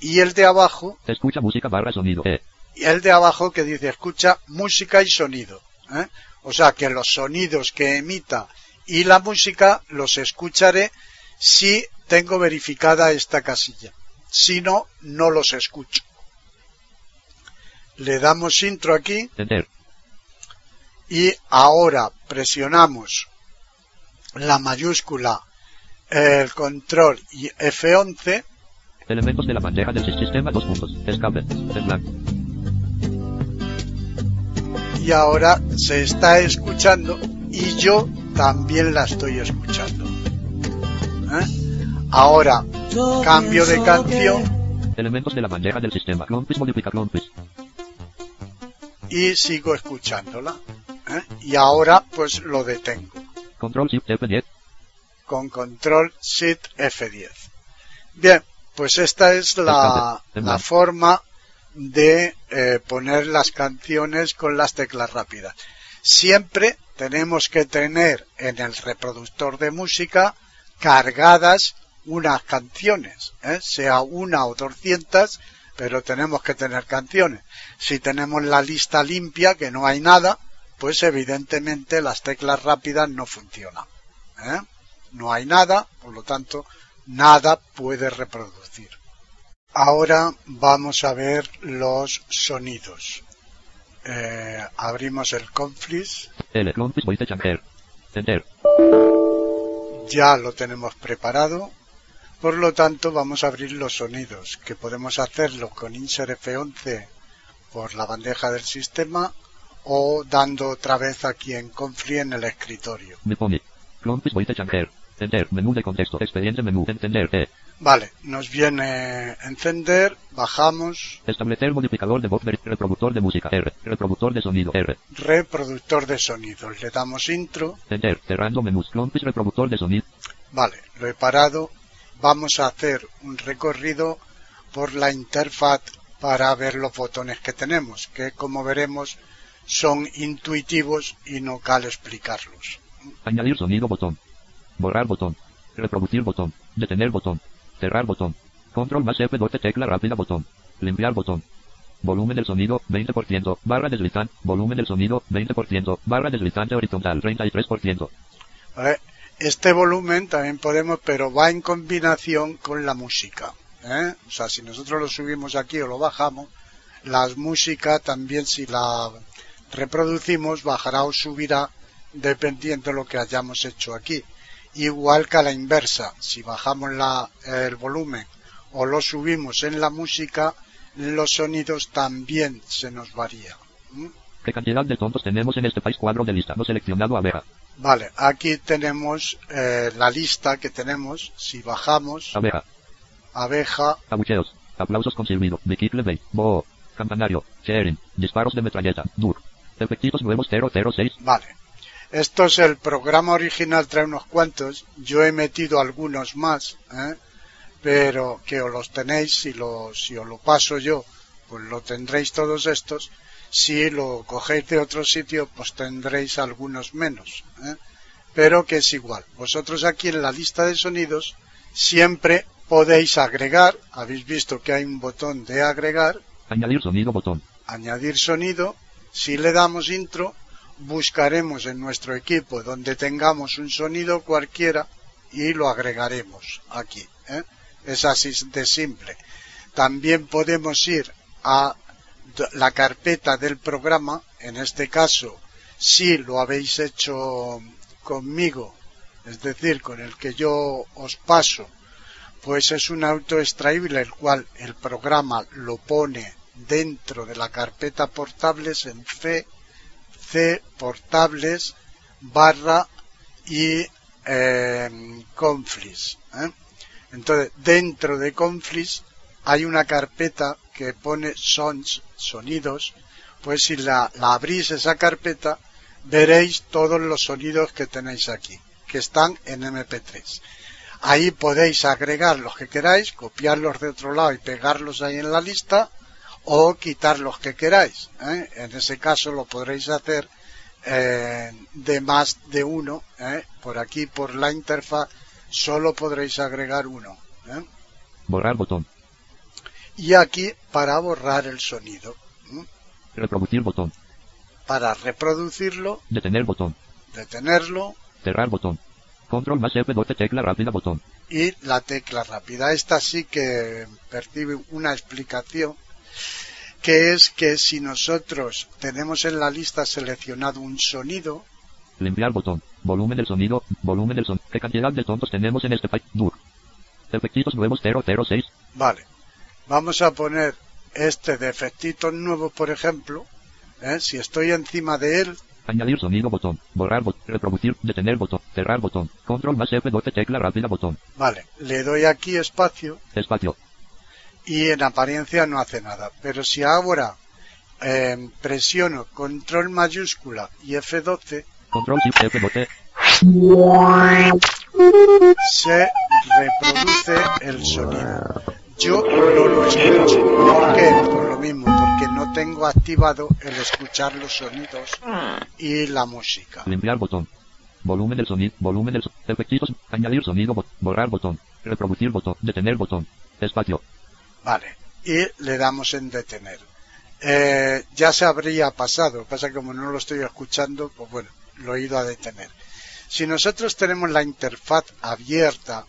Y el de abajo, Escucha música barra sonido. E. y el de abajo que dice escucha música y sonido. ¿eh? O sea que los sonidos que emita y la música los escucharé si tengo verificada esta casilla. Si no, no los escucho. Le damos intro aquí Enter. y ahora presionamos la mayúscula, el control y F11 Elementos de la bandeja del sistema. Dos puntos. Escape. En blanco. y ahora se está escuchando y yo también la estoy escuchando. ¿Eh? Ahora cambio de canción Elementos de la bandeja del sistema. Clompis modifica Clompis. y sigo escuchándola. ¿eh? Y ahora pues lo detengo Control Shift F10. con control Shift F10. Bien, pues esta es la, forma de eh, poner las canciones con las teclas rápidas. Siempre tenemos que tener en el reproductor de música cargadas unas canciones, ¿eh? sea una o doscientas, pero tenemos que tener canciones. Si tenemos la lista limpia, que no hay nada, pues evidentemente las teclas rápidas no funcionan. ¿eh? No hay nada, por lo tanto, nada puede reproducir. Ahora vamos a ver los sonidos. Eh, abrimos el Conflict, L. Clompis voice changer. Enter. ya lo tenemos preparado. Por lo tanto, vamos a abrir los sonidos, que podemos hacerlo con Insert F11 por la bandeja del sistema o dando otra vez aquí en Confli en el escritorio. Voice changer. Enter. Menú de contexto. Expediente menú. Encender. E. Vale, nos viene encender, bajamos, Establecer modificador de voz. Reproductor de música. R. Reproductor de sonido. R. reproductor de sonidos, le damos intro, Enter. Cerrando menús. Clompis reproductor de sonido. vale, lo he parado, vamos a hacer un recorrido por la interfaz para ver los botones que tenemos, que como veremos son intuitivos y no cal explicarlos. Añadir sonido botón. Borrar botón. Reproducir botón. Detener botón. Cerrar botón. Control más F12 tecla rápida botón. Limpiar botón. Volumen del sonido 20%. Barra deslizante. Volumen del sonido 20%. Barra deslizante horizontal 33%. ¿Vale? Este volumen también podemos, pero va en combinación con la música. ¿eh? O sea, si nosotros lo subimos aquí o lo bajamos, la música también si la reproducimos bajará o subirá dependiendo de lo que hayamos hecho aquí. Igual que a la inversa, si bajamos la, el volumen o lo subimos en la música, los sonidos también se nos varía. ¿Mm? ¿Qué cantidad de tontos tenemos en este país cuadro de lista no seleccionado abeja? Vale, aquí tenemos eh, la lista que tenemos. Si bajamos, Abeja. abeja, Abucheos. Aplausos con silbido. Biquicle Bay. Bo. Campanario. Sharing. Disparos de metralleta. Dur. Efectitos nuevos 006. vale. Esto es el programa original, trae unos cuantos. Yo he metido algunos más, ¿eh? pero que os los tenéis, si, lo, si os lo paso yo, pues lo tendréis todos estos. Si lo cogéis de otro sitio, pues tendréis algunos menos. ¿eh? Pero que es igual. Vosotros aquí en la lista de sonidos siempre podéis agregar. Habéis visto que hay un botón de agregar, Añadir sonido botón. añadir sonido. Si le damos intro, buscaremos en nuestro equipo donde tengamos un sonido cualquiera y lo agregaremos aquí. ¿eh? Es así de simple. También podemos ir a la carpeta del programa, en este caso, si lo habéis hecho conmigo, es decir, con el que yo os paso, pues es un auto extraíble el cual el programa lo pone dentro de la carpeta portables en C, Portables barra y eh, Conflis. Entonces, dentro de Conflis hay una carpeta que pone sonidos, pues si la, la abrís esa carpeta, veréis todos los sonidos que tenéis aquí, que están en MP3. Ahí podéis agregar los que queráis, copiarlos de otro lado y pegarlos ahí en la lista, o quitar los que queráis. ¿eh? En ese caso lo podréis hacer eh, de más de uno. ¿eh? Por aquí, por la interfaz, solo podréis agregar uno. Borrar botón. Y aquí para borrar el sonido. Reproducir botón. Para reproducirlo, Detener botón. detenerlo Cerrar botón. Control más F12 tecla rápida botón. y la tecla rápida. Esta sí que percibe una explicación que es que si nosotros tenemos en la lista seleccionado un sonido, Limpiar botón. Volumen del sonido. Volumen del sonido. ¿Qué cantidad de tontos tenemos en este país? Dur. Efectitos nuevos 006. vale, vamos a poner este de efectitos nuevos, por ejemplo, ¿eh? si estoy encima de él, Añadir sonido botón. Borrar botón. Reproducir. Detener botón. Cerrar botón. Control más F12 tecla rápida botón. vale, le doy aquí espacio Espacio. Y en apariencia no hace nada. Pero si ahora eh, presiono control mayúscula y F12, Control Shift F12. se reproduce el sonido. Yo no lo escucho. ¿Por qué? Por lo mismo, porque no tengo activado el escuchar los sonidos y la música. Limpiar botón. Volumen del sonido. Volumen del Efectitos. Añadir sonido. Borrar botón. Reproducir botón. Detener botón. Espacio. Vale. Y le damos en detener. Eh, ya se habría pasado, pasa que como no lo estoy escuchando, pues bueno, lo he ido a detener. Si nosotros tenemos la interfaz abierta,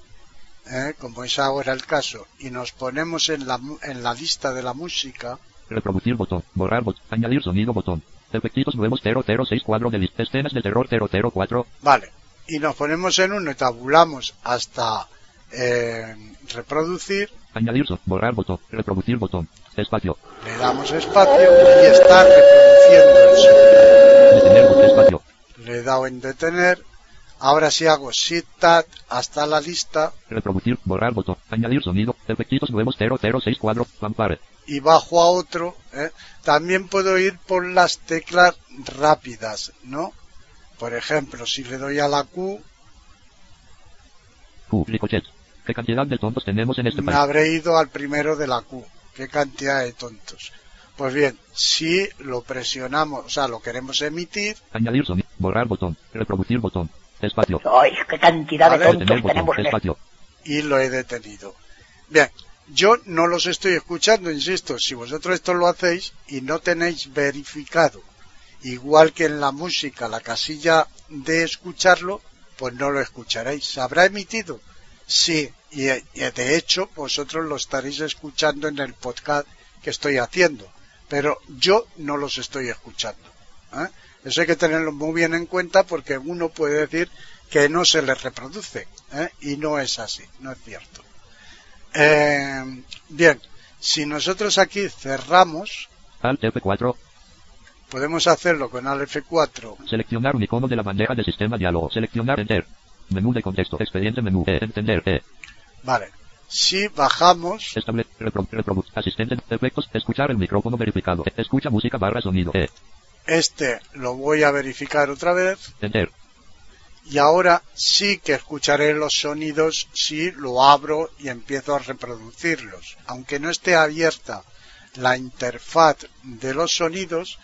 eh, como es ahora el caso, y nos ponemos en la, en la lista de la música, Reproducir botón. Borrar botón. Añadir sonido botón. Efectitos nuevos 006 cuadro de lista. Escenas de terror 004. vale, y nos ponemos en uno y tabulamos hasta eh, reproducir, Añadir Borrar botón. Reproducir botón. Espacio. le damos espacio y está reproduciendo el sonido. Detener botón. Espacio. Le he dado en detener. Ahora si hago Shift Tab hasta la lista Reproducir. Borrar botón. Añadir sonido. Efectitos nuevos 006 cuadro. Vampire. y bajo a otro, ¿eh? también puedo ir por las teclas rápidas, ¿no? Por ejemplo, si le doy a la Q, Q. Ricochet. ¿Qué cantidad de tontos tenemos en este me país? habré ido al primero de la Q. qué cantidad de tontos. Pues bien, si lo presionamos, o sea, lo queremos emitir, Añadir sonido. Borrar botón. Reproducir botón. Espacio. ¡Ay, qué cantidad de tontos Detener tenemos botón. Espacio. y lo he detenido. Bien, yo no los estoy escuchando, insisto, si vosotros esto lo hacéis y no tenéis verificado, igual que en la música, la casilla de escucharlo, pues no lo escucharéis. ¿Se habrá emitido? Sí, y, y de hecho vosotros lo estaréis escuchando en el podcast que estoy haciendo, pero yo no los estoy escuchando. ¿eh? Eso hay que tenerlo muy bien en cuenta porque uno puede decir que no se les reproduce ¿eh? y no es así, no es cierto. Eh, bien, si nosotros aquí cerramos, Alt F4. podemos hacerlo con Alt F4 Seleccionar un icono de la bandeja de sistema diálogo. Seleccionar Enter. Menú de contexto. Expediente menú. E. Entender. E. Vale. Si bajamos, Estable. Repro, asistente. Efectos. Escuchar el micrófono verificado. E. Escucha música barra sonido. E. este lo voy a verificar otra vez Enter. y ahora sí que escucharé los sonidos si lo abro y empiezo a reproducirlos. Aunque no esté abierta la interfaz de los sonidos,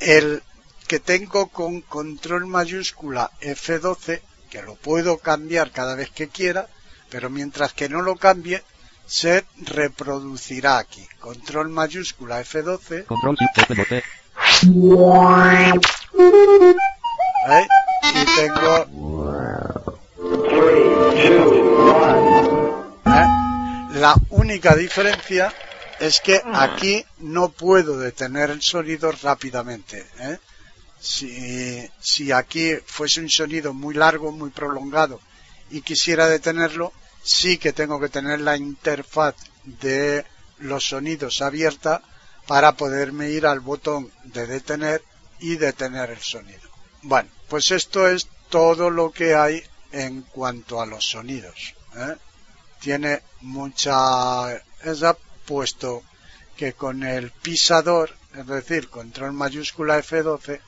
el que tengo con control mayúscula F12, que lo puedo cambiar cada vez que quiera, pero mientras que no lo cambie, se reproducirá aquí. Control mayúscula F12, Control Shift F12. ¿eh? y tengo ¿Eh? La única diferencia es que aquí no puedo detener el sonido rápidamente. ¿eh? Si, aquí fuese un sonido muy largo, muy prolongado y quisiera detenerlo, sí que tengo que tener la interfaz de los sonidos abierta para poderme ir al botón de detener y detener el sonido. Bueno, pues esto es todo lo que hay en cuanto a los sonidos. ¿eh? Tiene mucha esa puesto que con el pisador, es decir, control mayúscula F12,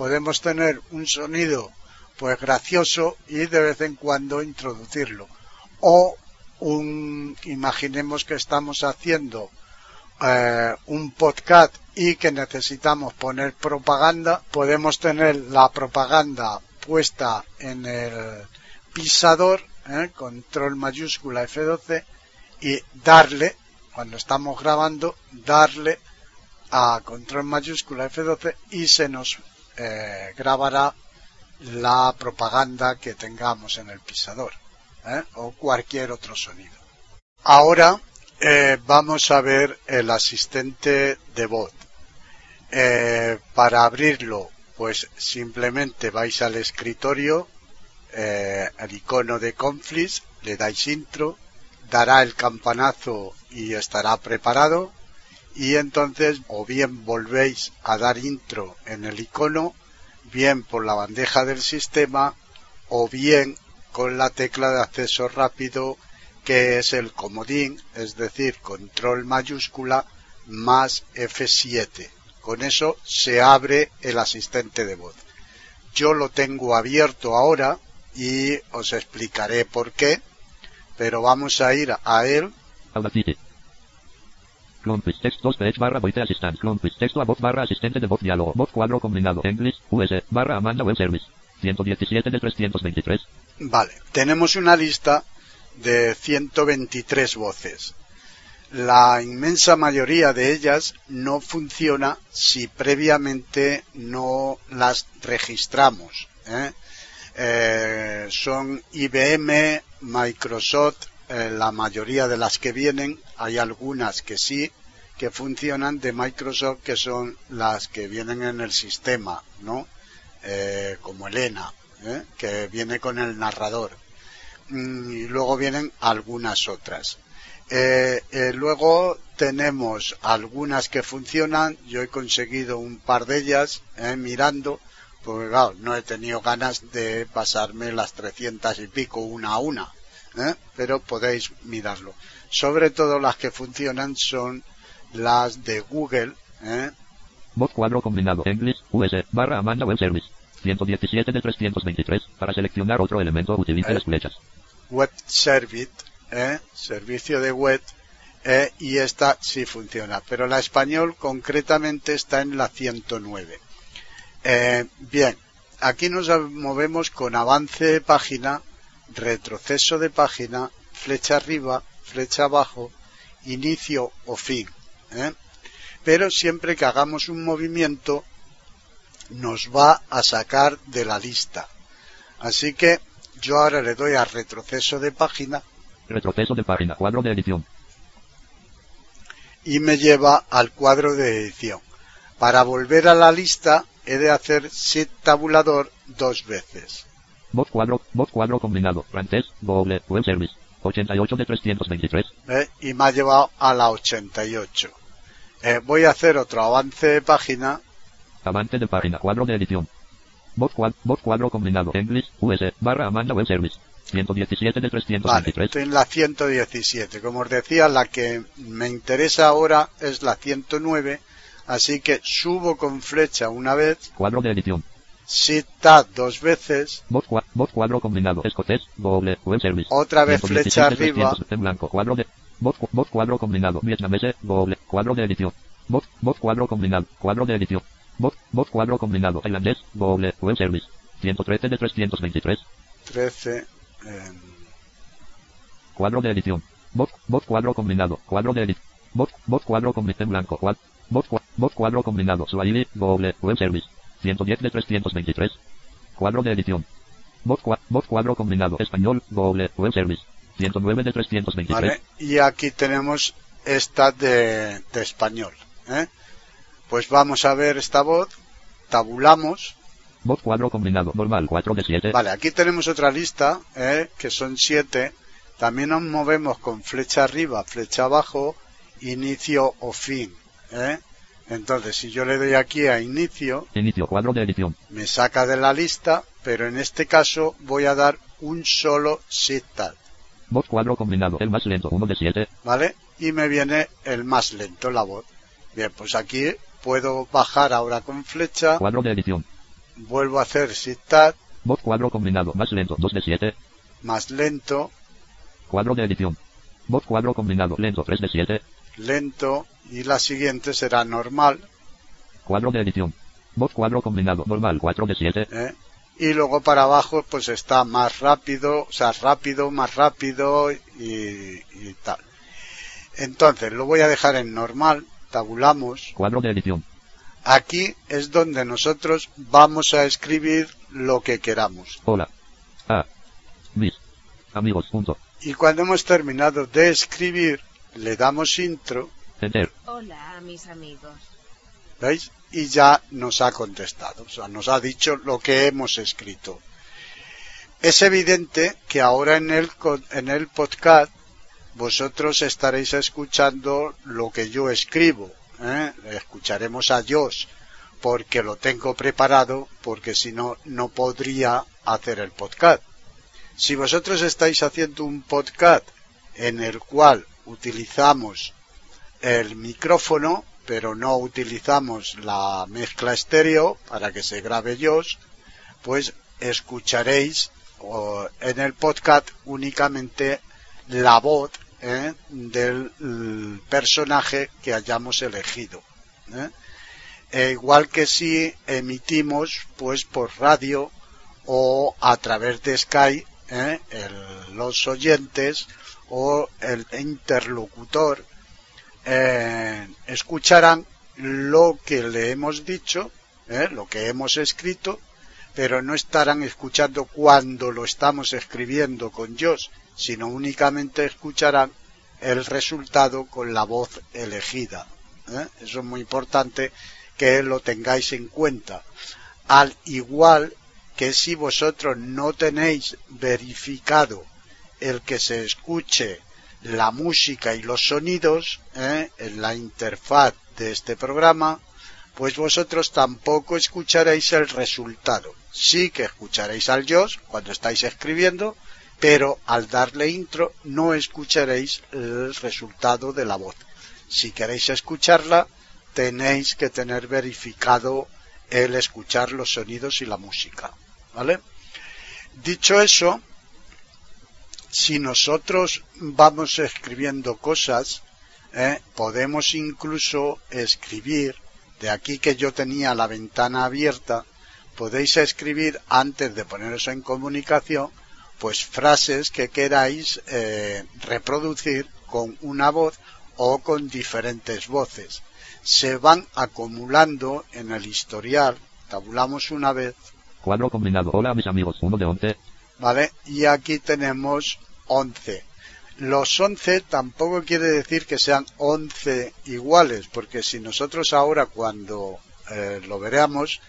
podemos tener un sonido pues gracioso y de vez en cuando introducirlo. O un, imaginemos que estamos haciendo eh, un podcast y que necesitamos poner propaganda, podemos tener la propaganda puesta en el pisador, eh, control mayúscula F12, y darle, cuando estamos grabando, darle a control mayúscula F12 y se nos eh, grabará la propaganda que tengamos en el pisador ¿eh? o cualquier otro sonido. Ahora eh, vamos a ver el asistente de voz. Para abrirlo, pues simplemente vais al escritorio, el icono de Conflis, le dais intro, dará el campanazo y estará preparado. Y entonces, o bien volvéis a dar intro en el icono, bien por la bandeja del sistema, o bien con la tecla de acceso rápido que es el comodín, es decir, control mayúscula más F7. Con eso se abre el asistente de voz. Yo lo tengo abierto ahora y os explicaré por qué, pero vamos a ir a él. Clone Twist Text 2 page barra voice assistant. Clone Twist texto a voz barra asistente de voz diálogo. Voz cuadro combinado. English, US, barra Amanda Web Service. 117 de 323. Vale, tenemos una lista de 123 voces. La inmensa mayoría de ellas no funciona si previamente no las registramos. ¿eh? Eh, son IBM, Microsoft, eh, la mayoría de las que vienen, hay algunas que sí, que funcionan de Microsoft, que son las que vienen en el sistema, ¿no? Eh, como Elena, ¿eh? que viene con el narrador. Mm, y luego vienen algunas otras. Eh, luego tenemos algunas que funcionan, yo he conseguido un par de ellas mirando, porque claro, no he tenido ganas de pasarme las 300 y pico una a una, ¿eh? pero podéis mirarlo. Sobre todo las que funcionan son las de Google, ¿eh? Voz cuadro combinado. English, US, barra Amanda Web Service. 117 de 323. Para seleccionar otro elemento utilice Eh. las flechas. Web Service, ¿eh? servicio de web, eh, y esta sí funciona, pero la español concretamente está en la 109. Eh, bien, aquí nos movemos con avance de página, retroceso de página, flecha arriba, flecha abajo, inicio o fin. ¿eh? Pero siempre que hagamos un movimiento nos va a sacar de la lista. Así que yo ahora le doy a retroceso de página Retroceso de página. Cuadro de edición. y me lleva al cuadro de edición. Para volver a la lista he de hacer shift tabulador dos veces. Voz cuadro. Voz cuadro combinado. Francés. Google. Web Service. 88 de 323. ¿eh? y me ha llevado a la 88. Eh, voy a hacer otro avance de página Avance de página. Cuadro de edición. Voz, cuad- voz cuadro combinado. English. US. Barra Amanda Web Service. 117 de Vale, 323. estoy en la 117. Como os decía, la que me interesa ahora es la 109, así que subo con flecha una vez, Cuadro de edición. Shift Tab dos veces, cua- cuadro combinado. Escocés. Google. Web Service. Otra vez 116 flecha arriba. 300, En blanco. Cuadro de. Voz cuadro combinado. Vietnamese. Google. Cuadro de edición. Voz, voz cuadro combinado. Cuadro de edición. Voz, voz cuadro combinado. Tailandés. Google. Web Service. 113 de 323. 13, eh, Cuadro de edición. Voz, voz cuadro combinado. Cuadro de edición. Voz, voz cuadro combinado. En blanco. Cuad, voz, cua- voz cuadro combinado. Swahili. Google. Web Service. 110 de 323. Cuadro de edición. Voz, cua- voz cuadro combinado. Español. Google. Web Service. 109 de 323. ¿vale? Y aquí tenemos esta de, de español. ¿eh? Pues vamos a ver esta voz, tabulamos. Voz cuadro combinado. Normal. 4 de 7. Vale, aquí tenemos otra lista, ¿eh? que son siete. También nos movemos con flecha arriba, flecha abajo, inicio o fin. ¿eh? Entonces, si yo le doy aquí a inicio, Inicio. Cuadro de edición. me saca de la lista, pero en este caso voy a dar un solo shift tab, Voz cuadro combinado. El más lento. 1 de 7. ¿vale? Y me viene el más lento, la voz. Bien, pues aquí puedo bajar ahora con flecha, Cuadro de edición. vuelvo a hacer shift tab, Voz cuadro combinado. Más lento. 2 de 7. más lento, Cuadro de edición. Voz cuadro combinado. Lento. 3 de 7. Lento, y la siguiente será normal, Cuadro de edición. Voz cuadro combinado. Normal. 4 de 7. ¿eh? y luego para abajo pues está más rápido, o sea, rápido, más rápido y, y tal. Entonces lo voy a dejar en normal, tabulamos. Cuadro de edición. Aquí es donde nosotros vamos a escribir lo que queramos. Hola. A. Mis. Amigos. Punto. Y cuando hemos terminado de escribir, le damos intro, Enter. Hola a mis amigos. ¿veis? Y ya nos ha contestado, o sea, nos ha dicho lo que hemos escrito. Es evidente que ahora en el, en el podcast vosotros estaréis escuchando lo que yo escribo. ¿eh? Escucharemos a Dios porque lo tengo preparado, porque si no, no podría hacer el podcast. Si vosotros estáis haciendo un podcast en el cual utilizamos el micrófono, pero no utilizamos la mezcla estéreo para que se grabe Dios, pues escucharéis en el podcast únicamente la voz ¿eh? del personaje que hayamos elegido. ¿eh? E igual que si emitimos pues por radio o a través de Skype ¿eh? los oyentes o el interlocutor eh, escucharán lo que le hemos dicho, ¿eh? lo que hemos escrito, pero no estarán escuchando cuando lo estamos escribiendo con Dios, sino únicamente escucharán el resultado con la voz elegida. ¿eh? Eso es muy importante que lo tengáis en cuenta. Al igual que si vosotros no tenéis verificado el que se escuche la música y los sonidos ¿eh? en la interfaz de este programa, pues vosotros tampoco escucharéis el resultado. Sí que escucharéis al Dios cuando estáis escribiendo, pero al darle intro no escucharéis el resultado de la voz. Si queréis escucharla, tenéis que tener verificado el escuchar los sonidos y la música. ¿Vale? Dicho eso, si nosotros vamos escribiendo cosas, ¿eh? podemos incluso escribir, de aquí que yo tenía la ventana abierta, podéis escribir antes de poneros en comunicación, pues frases que queráis eh, reproducir con una voz o con diferentes voces. Se van acumulando en el historial, tabulamos una vez, Cuadro combinado. Hola mis amigos. 1 de 11. ¿Vale? Y aquí tenemos 11. Los 11 tampoco quiere decir que sean 11 iguales, porque si nosotros ahora cuando eh, lo veremos,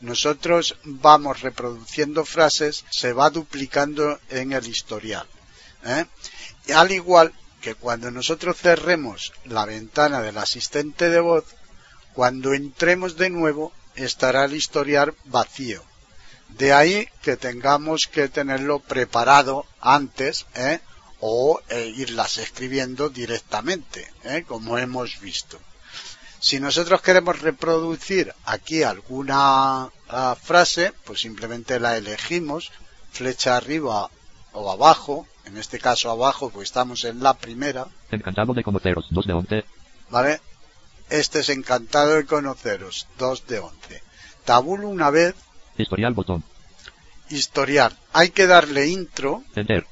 nosotros vamos reproduciendo frases, se va duplicando en el historial. ¿eh? Al igual que cuando nosotros cerremos la ventana del asistente de voz, cuando entremos de nuevo estará el historial vacío. De ahí que tengamos que tenerlo preparado antes, ¿eh? o eh, irlas escribiendo directamente, ¿eh? como hemos visto. Si nosotros queremos reproducir aquí alguna ah, frase, pues simplemente la elegimos, flecha arriba o abajo, en este caso abajo, pues estamos en la primera, Encantado de conoceros. 2 de 11. ¿vale? Este es encantado de conoceros, 2 de 11. Tabulo una vez, Historial botón. historial. Hay que darle intro, Enter.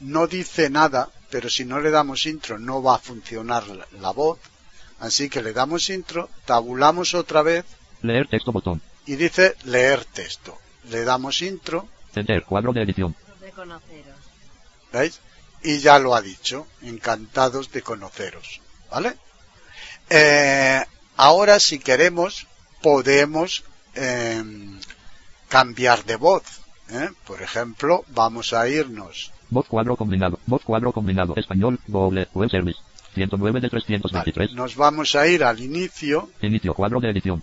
no dice nada, pero si no le damos intro no va a funcionar la, la voz. Así que le damos intro, tabulamos otra vez Leer texto botón. y dice leer texto. Le damos intro, Enter. Cuadro de edición. De conoceros. ¿veis? Y ya lo ha dicho, encantados de conoceros, ¿vale? Eh, ahora si queremos podemos em, cambiar de voz. ¿eh? Por ejemplo, vamos a irnos Voz cuadro combinado. Voz cuadro combinado. Español. Google. Web Service. 109 de 323. Nos vamos a ir al inicio, Inicio. Cuadro de edición.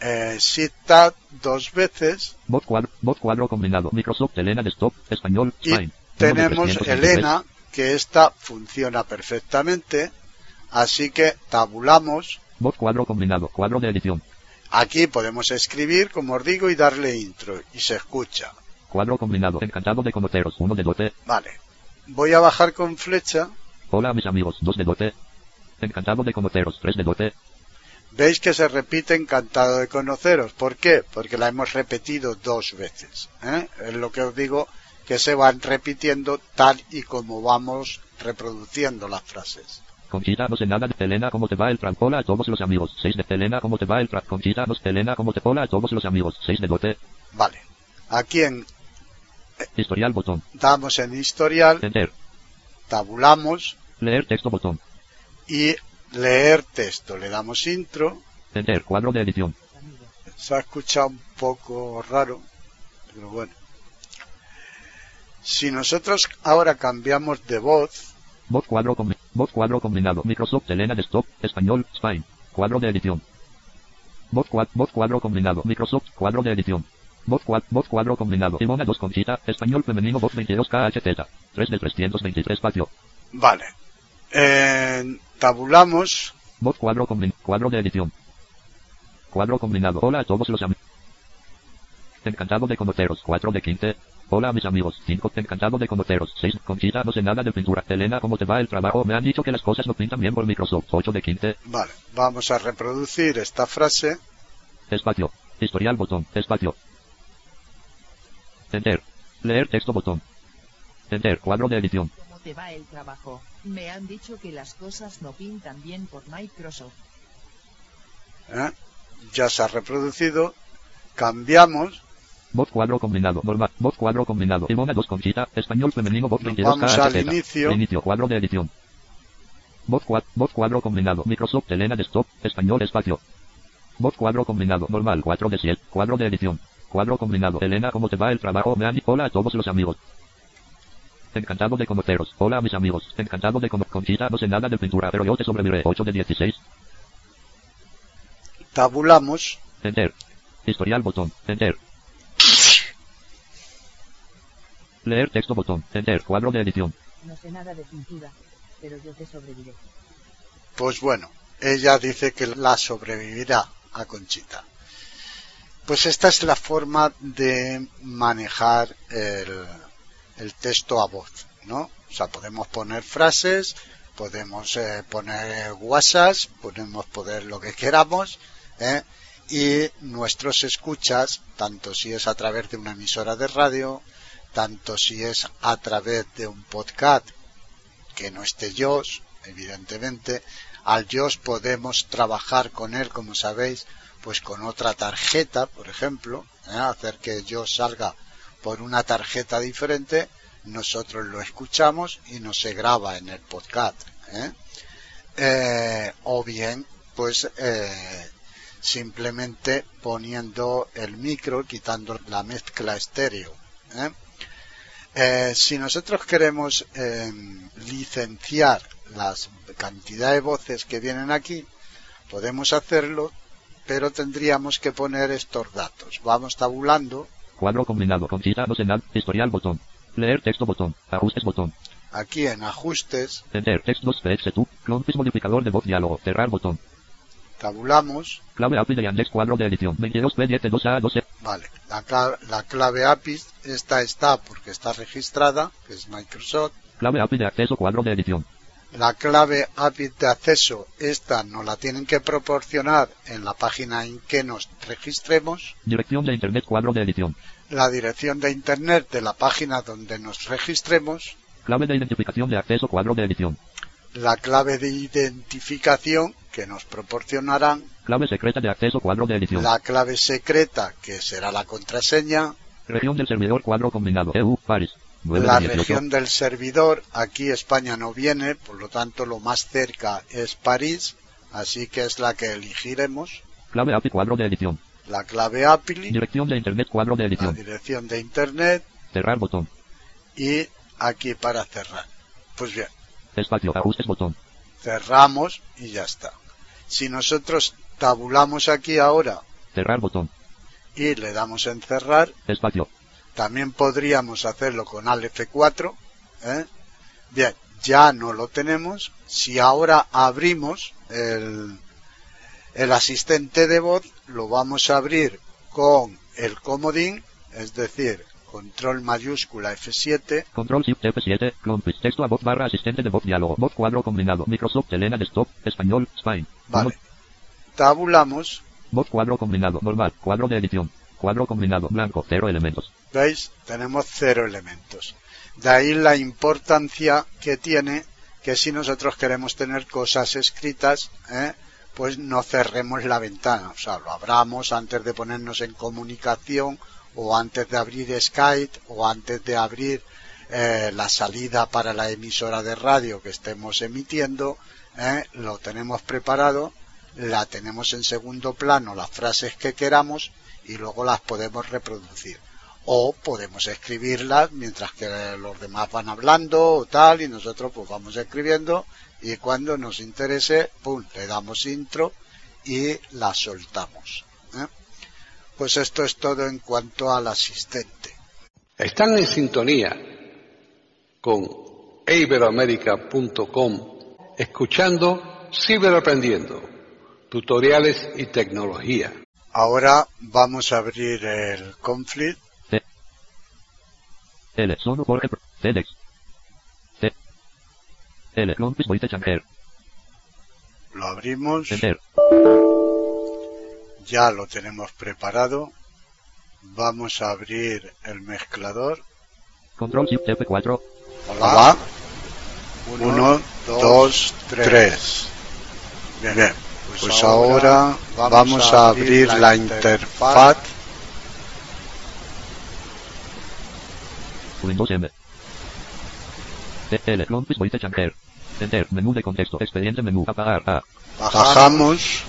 eh, Shift-Tab dos veces Voz cuadro, voz cuadro combinado. Microsoft Elena Desktop. Español. y Spain. 1 de tenemos 323. Elena, que esta funciona perfectamente, así que tabulamos. Voz cuadro combinado. Cuadro de edición. Aquí podemos escribir, como os digo, y darle intro, y se escucha. Cuadro combinado. Encantado de conoceros. 1 de 12. Vale. Voy a bajar con flecha. Hola mis amigos. 2 de 12. Encantado de conoceros. 3 de 12. Veis que se repite encantado de conoceros. ¿Por qué? Porque la hemos repetido dos veces. ¿eh? Es lo que os digo, que se van repitiendo tal y como vamos reproduciendo las frases. Conchita, no sé nada de Elena, ¿cómo te va el tra- Hola a todos los amigos. 6 de Elena, ¿cómo te va el tra- Conchita, no sé Elena, ¿cómo te Hola a todos los amigos. 6 de 12. Vale. Aquí en, Historial botón. damos en historial, Enter. tabulamos Leer texto botón. y leer texto. Le damos intro. Enter. Cuadro de edición. Se ha escuchado un poco raro, pero bueno. Si nosotros ahora cambiamos de voz, Voz cuadro voz cuadro combinado. Microsoft Elena Desktop. Español. Spain. Cuadro de edición. Voz, voz cuadro combinado. Microsoft. Cuadro de edición. Voz, cua- voz cuadro combinado. Ivona 2 Conchita. Español femenino. Voz 22 KHZ. 3 de 323 espacio. vale. Eh, tabulamos, Voz cuadro combin cuadro de edición. Cuadro combinado. Hola a todos los amigos. Encantado de conoceros. 4 de 15. Hola mis amigos. 5. Encantado de conoceros. 6. Conchita, no sé nada de pintura. Elena, ¿cómo te va el trabajo? Me han dicho que las cosas no pintan bien por Microsoft. 8 de 15. vale. Vamos a reproducir esta frase. Espacio. Historial botón. Espacio. Enter. Leer texto botón. Enter. Cuadro de edición. ¿Cómo te va el trabajo? Me han dicho que las cosas no pintan bien por Microsoft. ¿eh? Ya se ha reproducido. Cambiamos, Voz cuadro combinado. Normal. Voz cuadro combinado. Ivona 2 Conchita. Español femenino. Voz Nos 22 vamos al inicio. Inicio. Cuadro de edición. Voz, cua- voz cuadro combinado. Microsoft Elena Desktop. Español espacio. Voz cuadro combinado. Normal. 4 de 7. Cuadro de edición. Cuadro combinado. Elena, ¿cómo te va el trabajo? Me han. Hola a todos los amigos. Encantado de conoceros. Hola mis amigos. Encantado de conocer. Conchita, no sé nada de pintura, pero yo te sobreviviré. 8 de 16. tabulamos, Enter. Historial botón. Enter. Leer texto botón. Enter. Cuadro de edición. No sé nada de pintura, pero yo te sobreviviré. pues bueno, ella dice que la sobrevivirá a Conchita. Pues esta es la forma de manejar el, el texto a voz, ¿no? O sea, podemos poner frases, podemos eh, poner WhatsApp, podemos poner lo que queramos, ¿eh? y nuestros escuchas, tanto si es a través de una emisora de radio, tanto si es a través de un podcast que no esté yo, evidentemente, al JOS podemos trabajar con él, como sabéis, pues con otra tarjeta, por ejemplo, ¿eh? hacer que yo salga por una tarjeta diferente, nosotros lo escuchamos y no se graba en el podcast. ¿eh? Eh, o bien, pues eh, simplemente poniendo el micro, quitando la mezcla estéreo. ¿Eh? Si nosotros queremos eh, licenciar las cantidad de voces que vienen aquí, podemos hacerlo, pero tendríamos que poner estos datos. Vamos tabulando. Cuadro combinado con docenal, historial botón. Leer texto botón. Ajustes botón. Aquí en ajustes, Enter text 2 px2, clonfis modificador de voz diálogo, cerrar botón. Tabulamos. Clave API de Yandex cuadro de edición, 22 p 10 2 a 12. Vale, la, cla- la clave API, esta está porque está registrada, que es Microsoft. Clave API de acceso cuadro de edición. La clave API de acceso, esta nos la tienen que proporcionar en la página en que nos registremos. Dirección de internet cuadro de edición. La dirección de internet de la página donde nos registremos. Clave de identificación de acceso cuadro de edición. La clave de identificación que nos proporcionarán. Clave secreta de acceso cuadro de edición. La clave secreta que será la contraseña. Región del servidor cuadro combinado. EU, Paris. 9 La de 18. región del servidor, aquí España no viene, por lo tanto lo más cerca es París, así que es la que elegiremos. Clave API cuadro de edición. La clave API, Dirección de internet cuadro de la edición. dirección de internet Cerrar botón. y aquí para cerrar. Pues bien, Espacio, ajustes botón. cerramos y ya está. Si nosotros tabulamos aquí ahora Cerrar botón. y le damos en cerrar, Espacio. también podríamos hacerlo con Alt F4. ¿eh? Bien, ya no lo tenemos. Si ahora abrimos el, el asistente de voz, lo vamos a abrir con el comodín, es decir, control mayúscula F7, Control Shift F7, clonfis, texto a voz barra asistente de voz diálogo, voz cuadro combinado, Microsoft Elena Desktop, español, Spine. Vale. tabulamos, Voz cuadro combinado, normal, cuadro de edición, cuadro combinado, blanco, cero elementos. ¿veis? Tenemos cero elementos. De ahí la importancia que tiene que si nosotros queremos tener cosas escritas, ¿eh? pues no cerremos la ventana, o sea, lo abramos antes de ponernos en comunicación o antes de abrir Skype o antes de abrir eh, la salida para la emisora de radio que estemos emitiendo, ¿eh? lo tenemos preparado, la tenemos en segundo plano las frases que queramos y luego las podemos reproducir o podemos escribirlas mientras que los demás van hablando o tal y nosotros pues vamos escribiendo y cuando nos interese pum le damos intro y la soltamos ¿eh? Pues esto es todo en cuanto al asistente Están en sintonía con iberoamerica.com escuchando Ciberaprendiendo, tutoriales y tecnología. ahora vamos a abrir el conflict C. L. Sono Jorge Pro- FedEx. C. L. Clonfis Voice Changer. lo abrimos Enter. Ya lo tenemos preparado vamos a abrir el mezclador Control Shift F4. Hola. Uno, dos, tres. Bien, pues ahora vamos a abrir la interfaz. Windows M. L. Clonfis Voice Changer. Enter. Menú de contexto. Expediente menú. Apagar. A. Bajamos.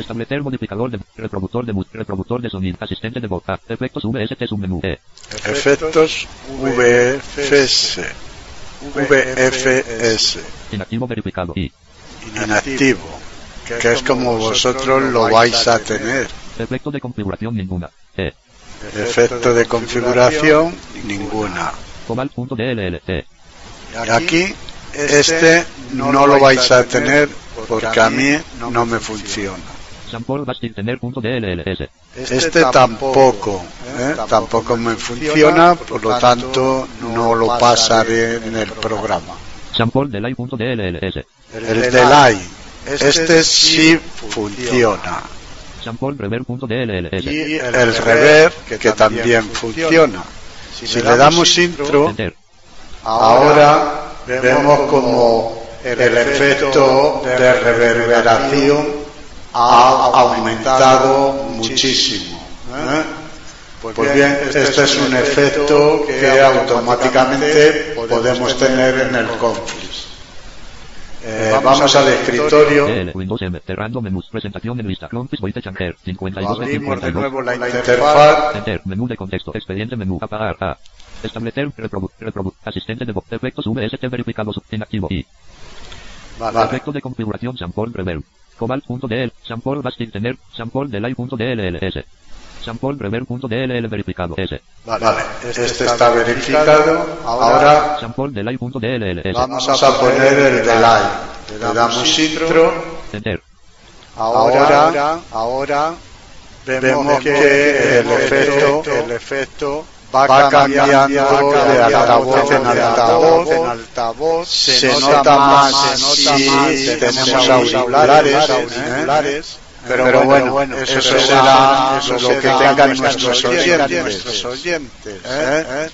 Establecer modificador de reproductor de reproductor de sonido. Asistente de voz. A. Efectos VST submenú. E. Efectos VFS. VFS. Inactivo verificado. I. Inactivo. Que es como vosotros lo vais a tener. Efecto de configuración ninguna. E. Efecto de configuración, ninguna. Cobalt.dll. E. Y aquí, este no lo vais a tener porque a mí no me funciona. Tener.dlls. Este tampoco, ¿eh? tampoco me funciona, por lo tanto no lo pasaré en el programa. El delay. Este sí funciona. Y el reverb, que también funciona. Si le damos intro, ahora vemos como el efecto de reverberación ha aumentado muchísimo. ¿eh? Pues bien, este es un efecto que automáticamente podemos tener en el Confluence. Eh, vamos al escritorio, cerrando menús, presentación en lista, Clompis, Voice Chanker, 52 de abrimos de 52. nuevo la interfaz, Enter, menú de contexto, expediente menú, apagar, A. Establecer, reproducir, reproducir, asistente de voz, efectos VST verificados, inactivo, y. Vale. Efecto de configuración, sample reverb. Cobalt.dl, sample basting tener, sample delay.dlls. Sample reverb.dll verificado, S. Vale, este está verificado. Ahora Sample vamos a poner el delay. Le damos intro. Enter. Ahora, ahora vemos que el efecto, el efecto va cambiando de altavoz en altavoz, en altavoz. Se nota más si tenemos auriculares, auriculares. Pero, bueno, eso será lo que tengan nuestros oyentes. Nuestros oyentes ¿eh?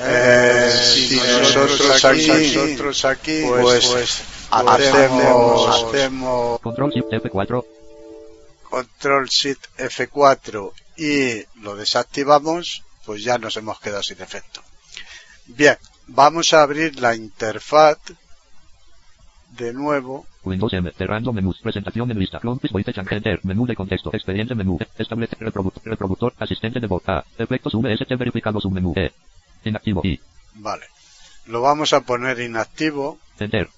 Eh, si nosotros aquí, nosotros aquí pues, hacemos, hacemos Control Shift F4. control shift F4 y lo desactivamos, pues ya nos hemos quedado sin efecto. Bien, vamos a abrir la interfaz de nuevo. Windows M, cerrando menús, presentación en lista, Clompis, Voice Enter, menú de contexto, expediente menú, establecer reproductor, reproductor, asistente de voz, A, efectos VST verificados, un menú, E. Inactivo, I. Vale. Lo vamos a poner inactivo. Enter.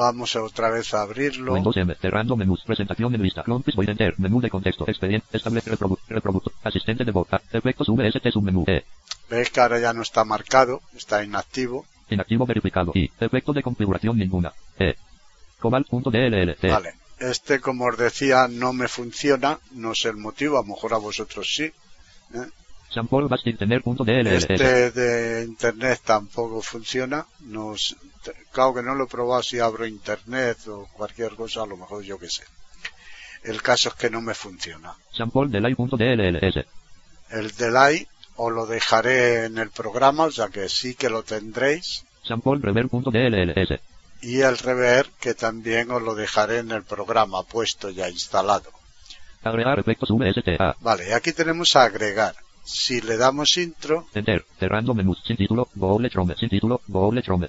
Vamos otra vez a abrirlo. Windows M, cerrando menús, presentación en lista, Clompis, Voice Enter, menú de contexto, expediente, establecer reproductor, asistente de voz, efectos VST, submenú, E. Veis que ahora ya no está marcado, está inactivo. Inactivo verificado, I. Efecto de configuración ninguna, E. Cobalt.dllt. Vale. Este, como os decía, no me funciona. No sé el motivo, a lo mejor a vosotros sí. ¿eh? Este de internet tampoco funciona. No, claro que no lo he probado si abro internet o cualquier cosa, a lo mejor yo que sé. El caso es que no me funciona. Sample. El delay os lo dejaré en el programa, o sea que sí que lo tendréis. Sample. Y el reverb que también os lo dejaré en el programa puesto ya instalado. Agregar efectos VSTA. Vale, aquí tenemos a agregar. Si le damos intro, Enter. Cerrando menús. Sin título. Google Chrome. Sin título. Google Chrome.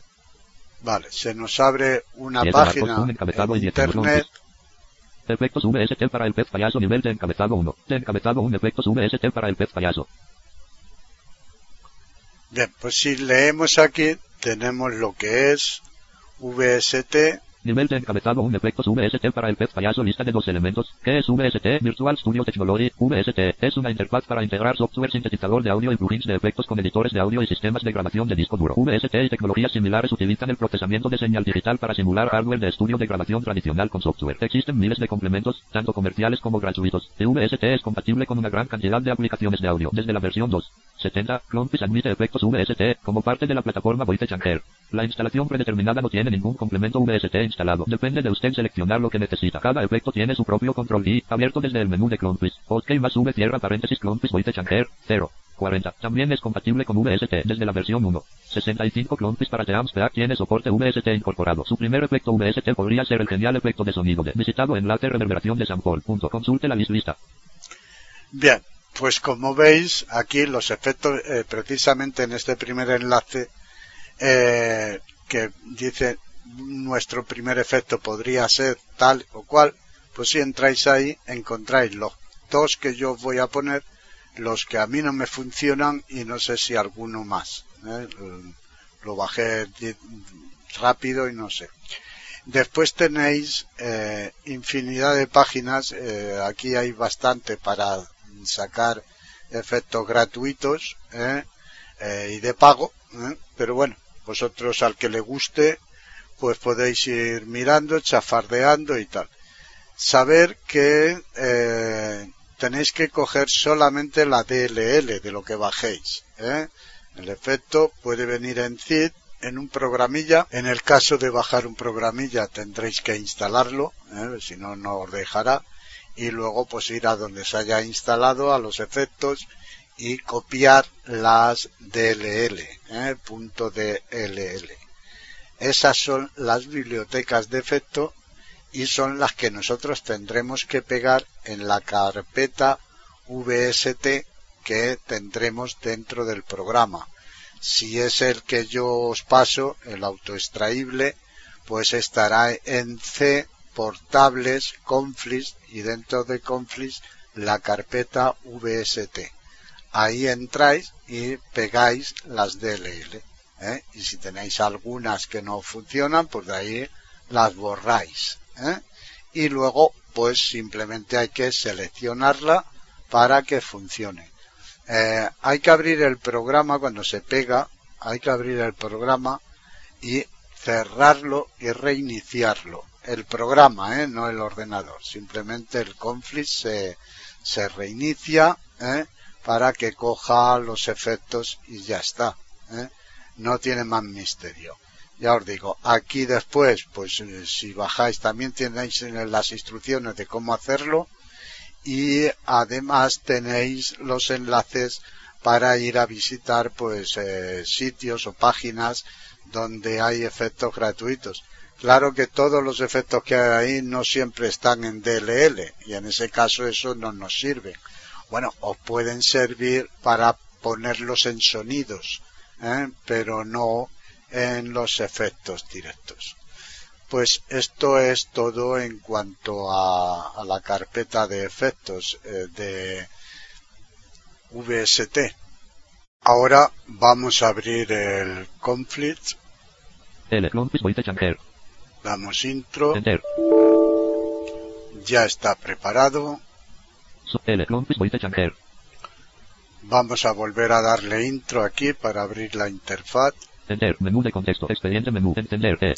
Vale, se nos abre una página un encabezado en internet. Efectos VST para el pez payaso nivel de encabezado 1. De encabezado 1 efectos VST para el pez payaso. Bien, pues si leemos aquí, tenemos lo que es VST, Nivel de encabezado 1 efectos VST para el pez payaso lista de dos elementos. ¿Qué es VST? Virtual Studio Technology. VST es una interfaz para integrar software sintetizador de audio y plugins de efectos con editores de audio y sistemas de grabación de disco duro. VST y tecnologías similares utilizan el procesamiento de señal digital para simular hardware de estudio de grabación tradicional con software. Existen miles de complementos, tanto comerciales como gratuitos. VST es compatible con una gran cantidad de aplicaciones de audio, desde la versión 2. 70, Clompis admite efectos VST como parte de la plataforma Voice Chanker. La instalación predeterminada no tiene ningún complemento VST instalado. Depende de usted seleccionar lo que necesita. Cada efecto tiene su propio control y, abierto desde el menú de Clompis. OK más V cierra paréntesis Chanker, 0. 40. También es compatible con VST desde la versión 1. 65 Clompis para Teams PEAC tiene soporte VST incorporado. Su primer efecto VST podría ser el genial efecto de sonido de visitado enlace reverberación de sample. Punto. Consulte la lista. Bien, pues como veis, aquí los efectos, eh, precisamente en este primer enlace, eh, que dice nuestro primer efecto podría ser tal o cual, pues si entráis ahí encontráis los dos que yo voy a poner, los que a mí no me funcionan y no sé si alguno más. ¿eh? Lo bajé rápido y no sé. Después tenéis eh, infinidad de páginas, eh, aquí hay bastante para sacar efectos gratuitos y de pago, pero bueno, vosotros al que le guste, pues podéis ir mirando, chafardeando y tal. Saber que eh, tenéis que coger solamente la DLL de lo que bajéis. ¿eh? El efecto puede venir en zip, en un programilla. En el caso de bajar un programilla tendréis que instalarlo, ¿eh? si no, no os dejará. Y luego pues ir a donde se haya instalado, a los efectos y copiar las DLL, ¿eh? punto DLL. Esas son las bibliotecas de efecto y son las que nosotros tendremos que pegar en la carpeta VST que tendremos dentro del programa. Si es el que yo os paso, el autoextraíble, pues estará en C portables conflicts y dentro de conflicts la carpeta VST. Ahí entráis y pegáis las DLL. ¿eh? Y si tenéis algunas que no funcionan, pues de ahí las borráis. ¿eh? Y luego, pues simplemente hay que seleccionarla para que funcione. Eh, hay que abrir el programa cuando se pega, hay que abrir el programa y cerrarlo y reiniciarlo. El programa, ¿eh? no el ordenador. Simplemente el conflict se, se reinicia ¿eh? Para que coja los efectos y ya está. ¿eh? No tiene más misterio. Ya os digo, aquí después, pues eh, si bajáis también tenéis en las instrucciones de cómo hacerlo y además tenéis los enlaces para ir a visitar pues eh, sitios o páginas donde hay efectos gratuitos. Claro que todos los efectos que hay ahí no siempre están en DLL y en ese caso eso no nos sirve. Bueno, os pueden servir para ponerlos en sonidos, ¿eh? pero no en los efectos directos. Pues esto es todo en cuanto a, a la carpeta de efectos eh, de VST. Ahora vamos a abrir el conflict. El conflict voy a chancer. Damos intro. Enter. Ya está preparado. Vamos a volver a darle intro aquí para abrir la interfaz. Menú de contexto. Expediente menú. Entender. E.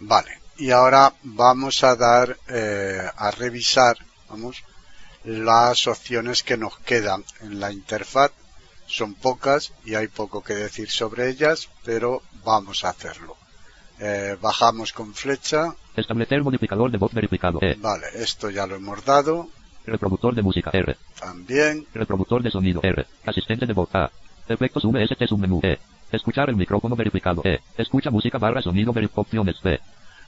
Vale. Y ahora vamos a dar eh, a revisar, vamos, las opciones que nos quedan en la interfaz. Son pocas y hay poco que decir sobre ellas, pero vamos a hacerlo. Eh, bajamos con flecha. Establecer modificador de voz verificado. Vale, esto ya lo hemos dado. Reproductor de música. R. También. Reproductor de sonido. R. Asistente de voz. A. Efectos VST submenú. E. Escuchar el micrófono verificado. E. Escucha música barra sonido ver opciones. B.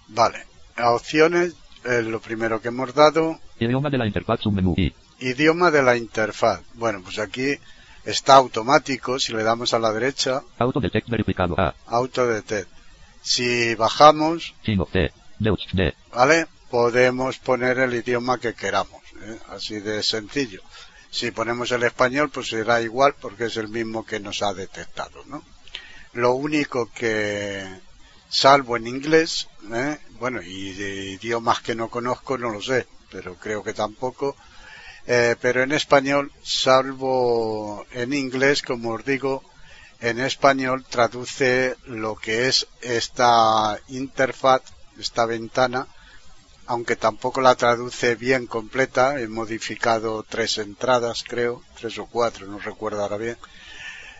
Vale. A opciones, eh, lo primero que hemos dado, Idioma de la interfaz submenú. I. idioma de la interfaz. Bueno, pues aquí está automático. Si le damos a la derecha, Auto de text verificado. A. auto detect. Si bajamos, Chino. C. Deutsch. D. ¿vale? Podemos poner el idioma que queramos. ¿Eh? Así de sencillo. Si ponemos el español, pues será igual porque es el mismo que nos ha detectado, ¿no? Lo único que, salvo en inglés, ¿eh? bueno, y de idiomas que no conozco no lo sé, pero creo que tampoco, eh, pero en español, salvo en inglés, como os digo, en español traduce lo que es esta interfaz, esta ventana, aunque tampoco la traduce bien completa, he modificado tres entradas, creo, tres o cuatro, no recuerdo ahora bien.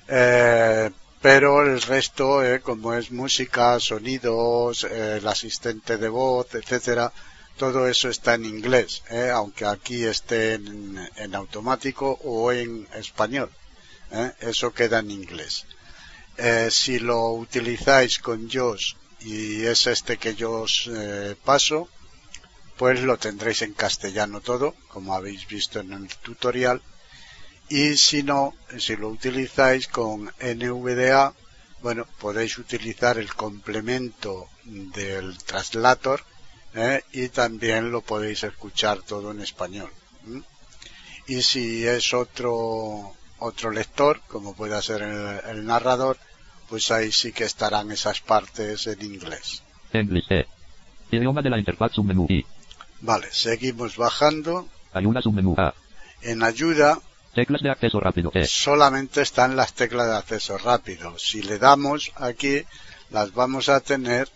Eh, pero el resto, eh, como es música, sonidos, eh, el asistente de voz, etcétera, todo eso está en inglés, aunque aquí esté en, en automático o en español. eso queda en inglés. Si lo utilizáis con JOS y es este que yo os paso, pues lo tendréis en castellano todo, como habéis visto en el tutorial. Y si no, si lo utilizáis con NVDA, bueno, podéis utilizar el complemento del translator ¿eh? y también lo podéis escuchar todo en español. Y si es otro otro lector, como puede ser el, narrador, pues ahí sí que estarán esas partes en inglés. E. De la interfaz. Vale, seguimos bajando. Ayuda submenú. A. En ayuda Teclas de acceso rápido. E. solamente están las teclas de acceso rápido. Si le damos aquí, las vamos a tener,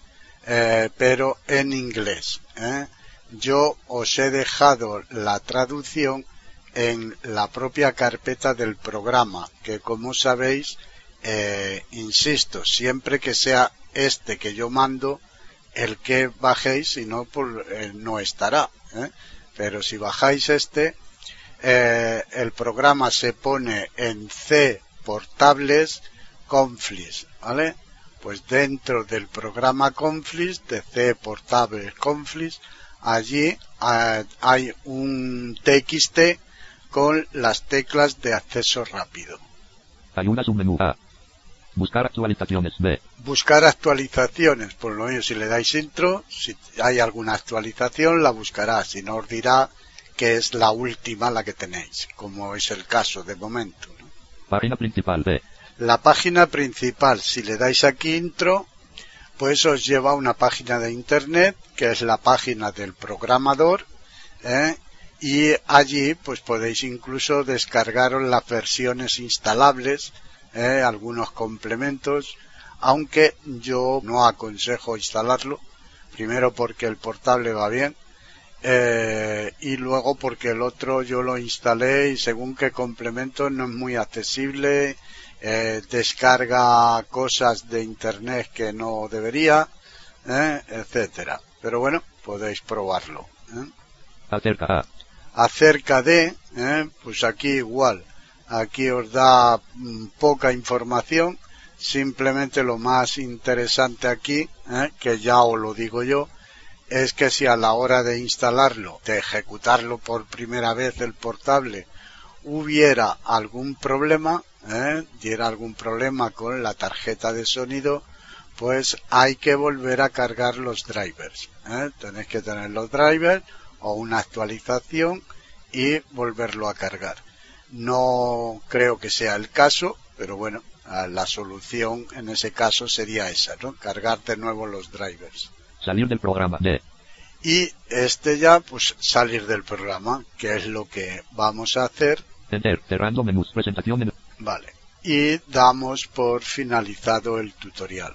eh, pero en inglés. ¿eh? Yo os he dejado la traducción en la propia carpeta del programa, que como sabéis eh, insisto, siempre que sea este que yo mando, el que bajéis, si no, eh, no estará. ¿eh? Pero si bajáis este, eh, el programa se pone en C portables Conflis, ¿vale? Pues dentro del programa Conflis, de C portables Conflis, allí ah, hay un TXT con las teclas de acceso rápido. Hay una submenú A. Buscar actualizaciones B. Buscar actualizaciones, por lo menos si le dais intro, si hay alguna actualización la buscará, si no os dirá que es la última la que tenéis, como es el caso de momento. ¿no? Página principal B. La página principal, si le dais aquí intro, pues os lleva a una página de internet, que es la página del programador, ¿eh? y allí pues podéis incluso descargaros las versiones instalables, ¿eh? algunos complementos, aunque yo no aconsejo instalarlo, primero porque el portable va bien, eh, y luego porque el otro yo lo instalé y según qué complemento no es muy accesible, eh, descarga cosas de internet que no debería, eh, etcétera. Pero bueno, podéis probarlo. ¿eh? Acerca de, pues aquí igual, aquí os da mm, poca información, simplemente lo más interesante aquí, ¿eh? que ya os lo digo yo, es que si a la hora de instalarlo, de ejecutarlo por primera vez el portable, hubiera algún problema, ¿eh? diera algún problema con la tarjeta de sonido, pues hay que volver a cargar los drivers. ¿eh? Tenéis que tener los drivers o una actualización y volverlo a cargar. No creo que sea el caso, pero bueno, la solución en ese caso sería esa, ¿no? Cargar de nuevo los drivers. Salir del programa D. Y este ya, pues salir del programa, que es lo que vamos a hacer. Enter. Cerrando menús. Presentación en... Vale. Y damos por finalizado el tutorial.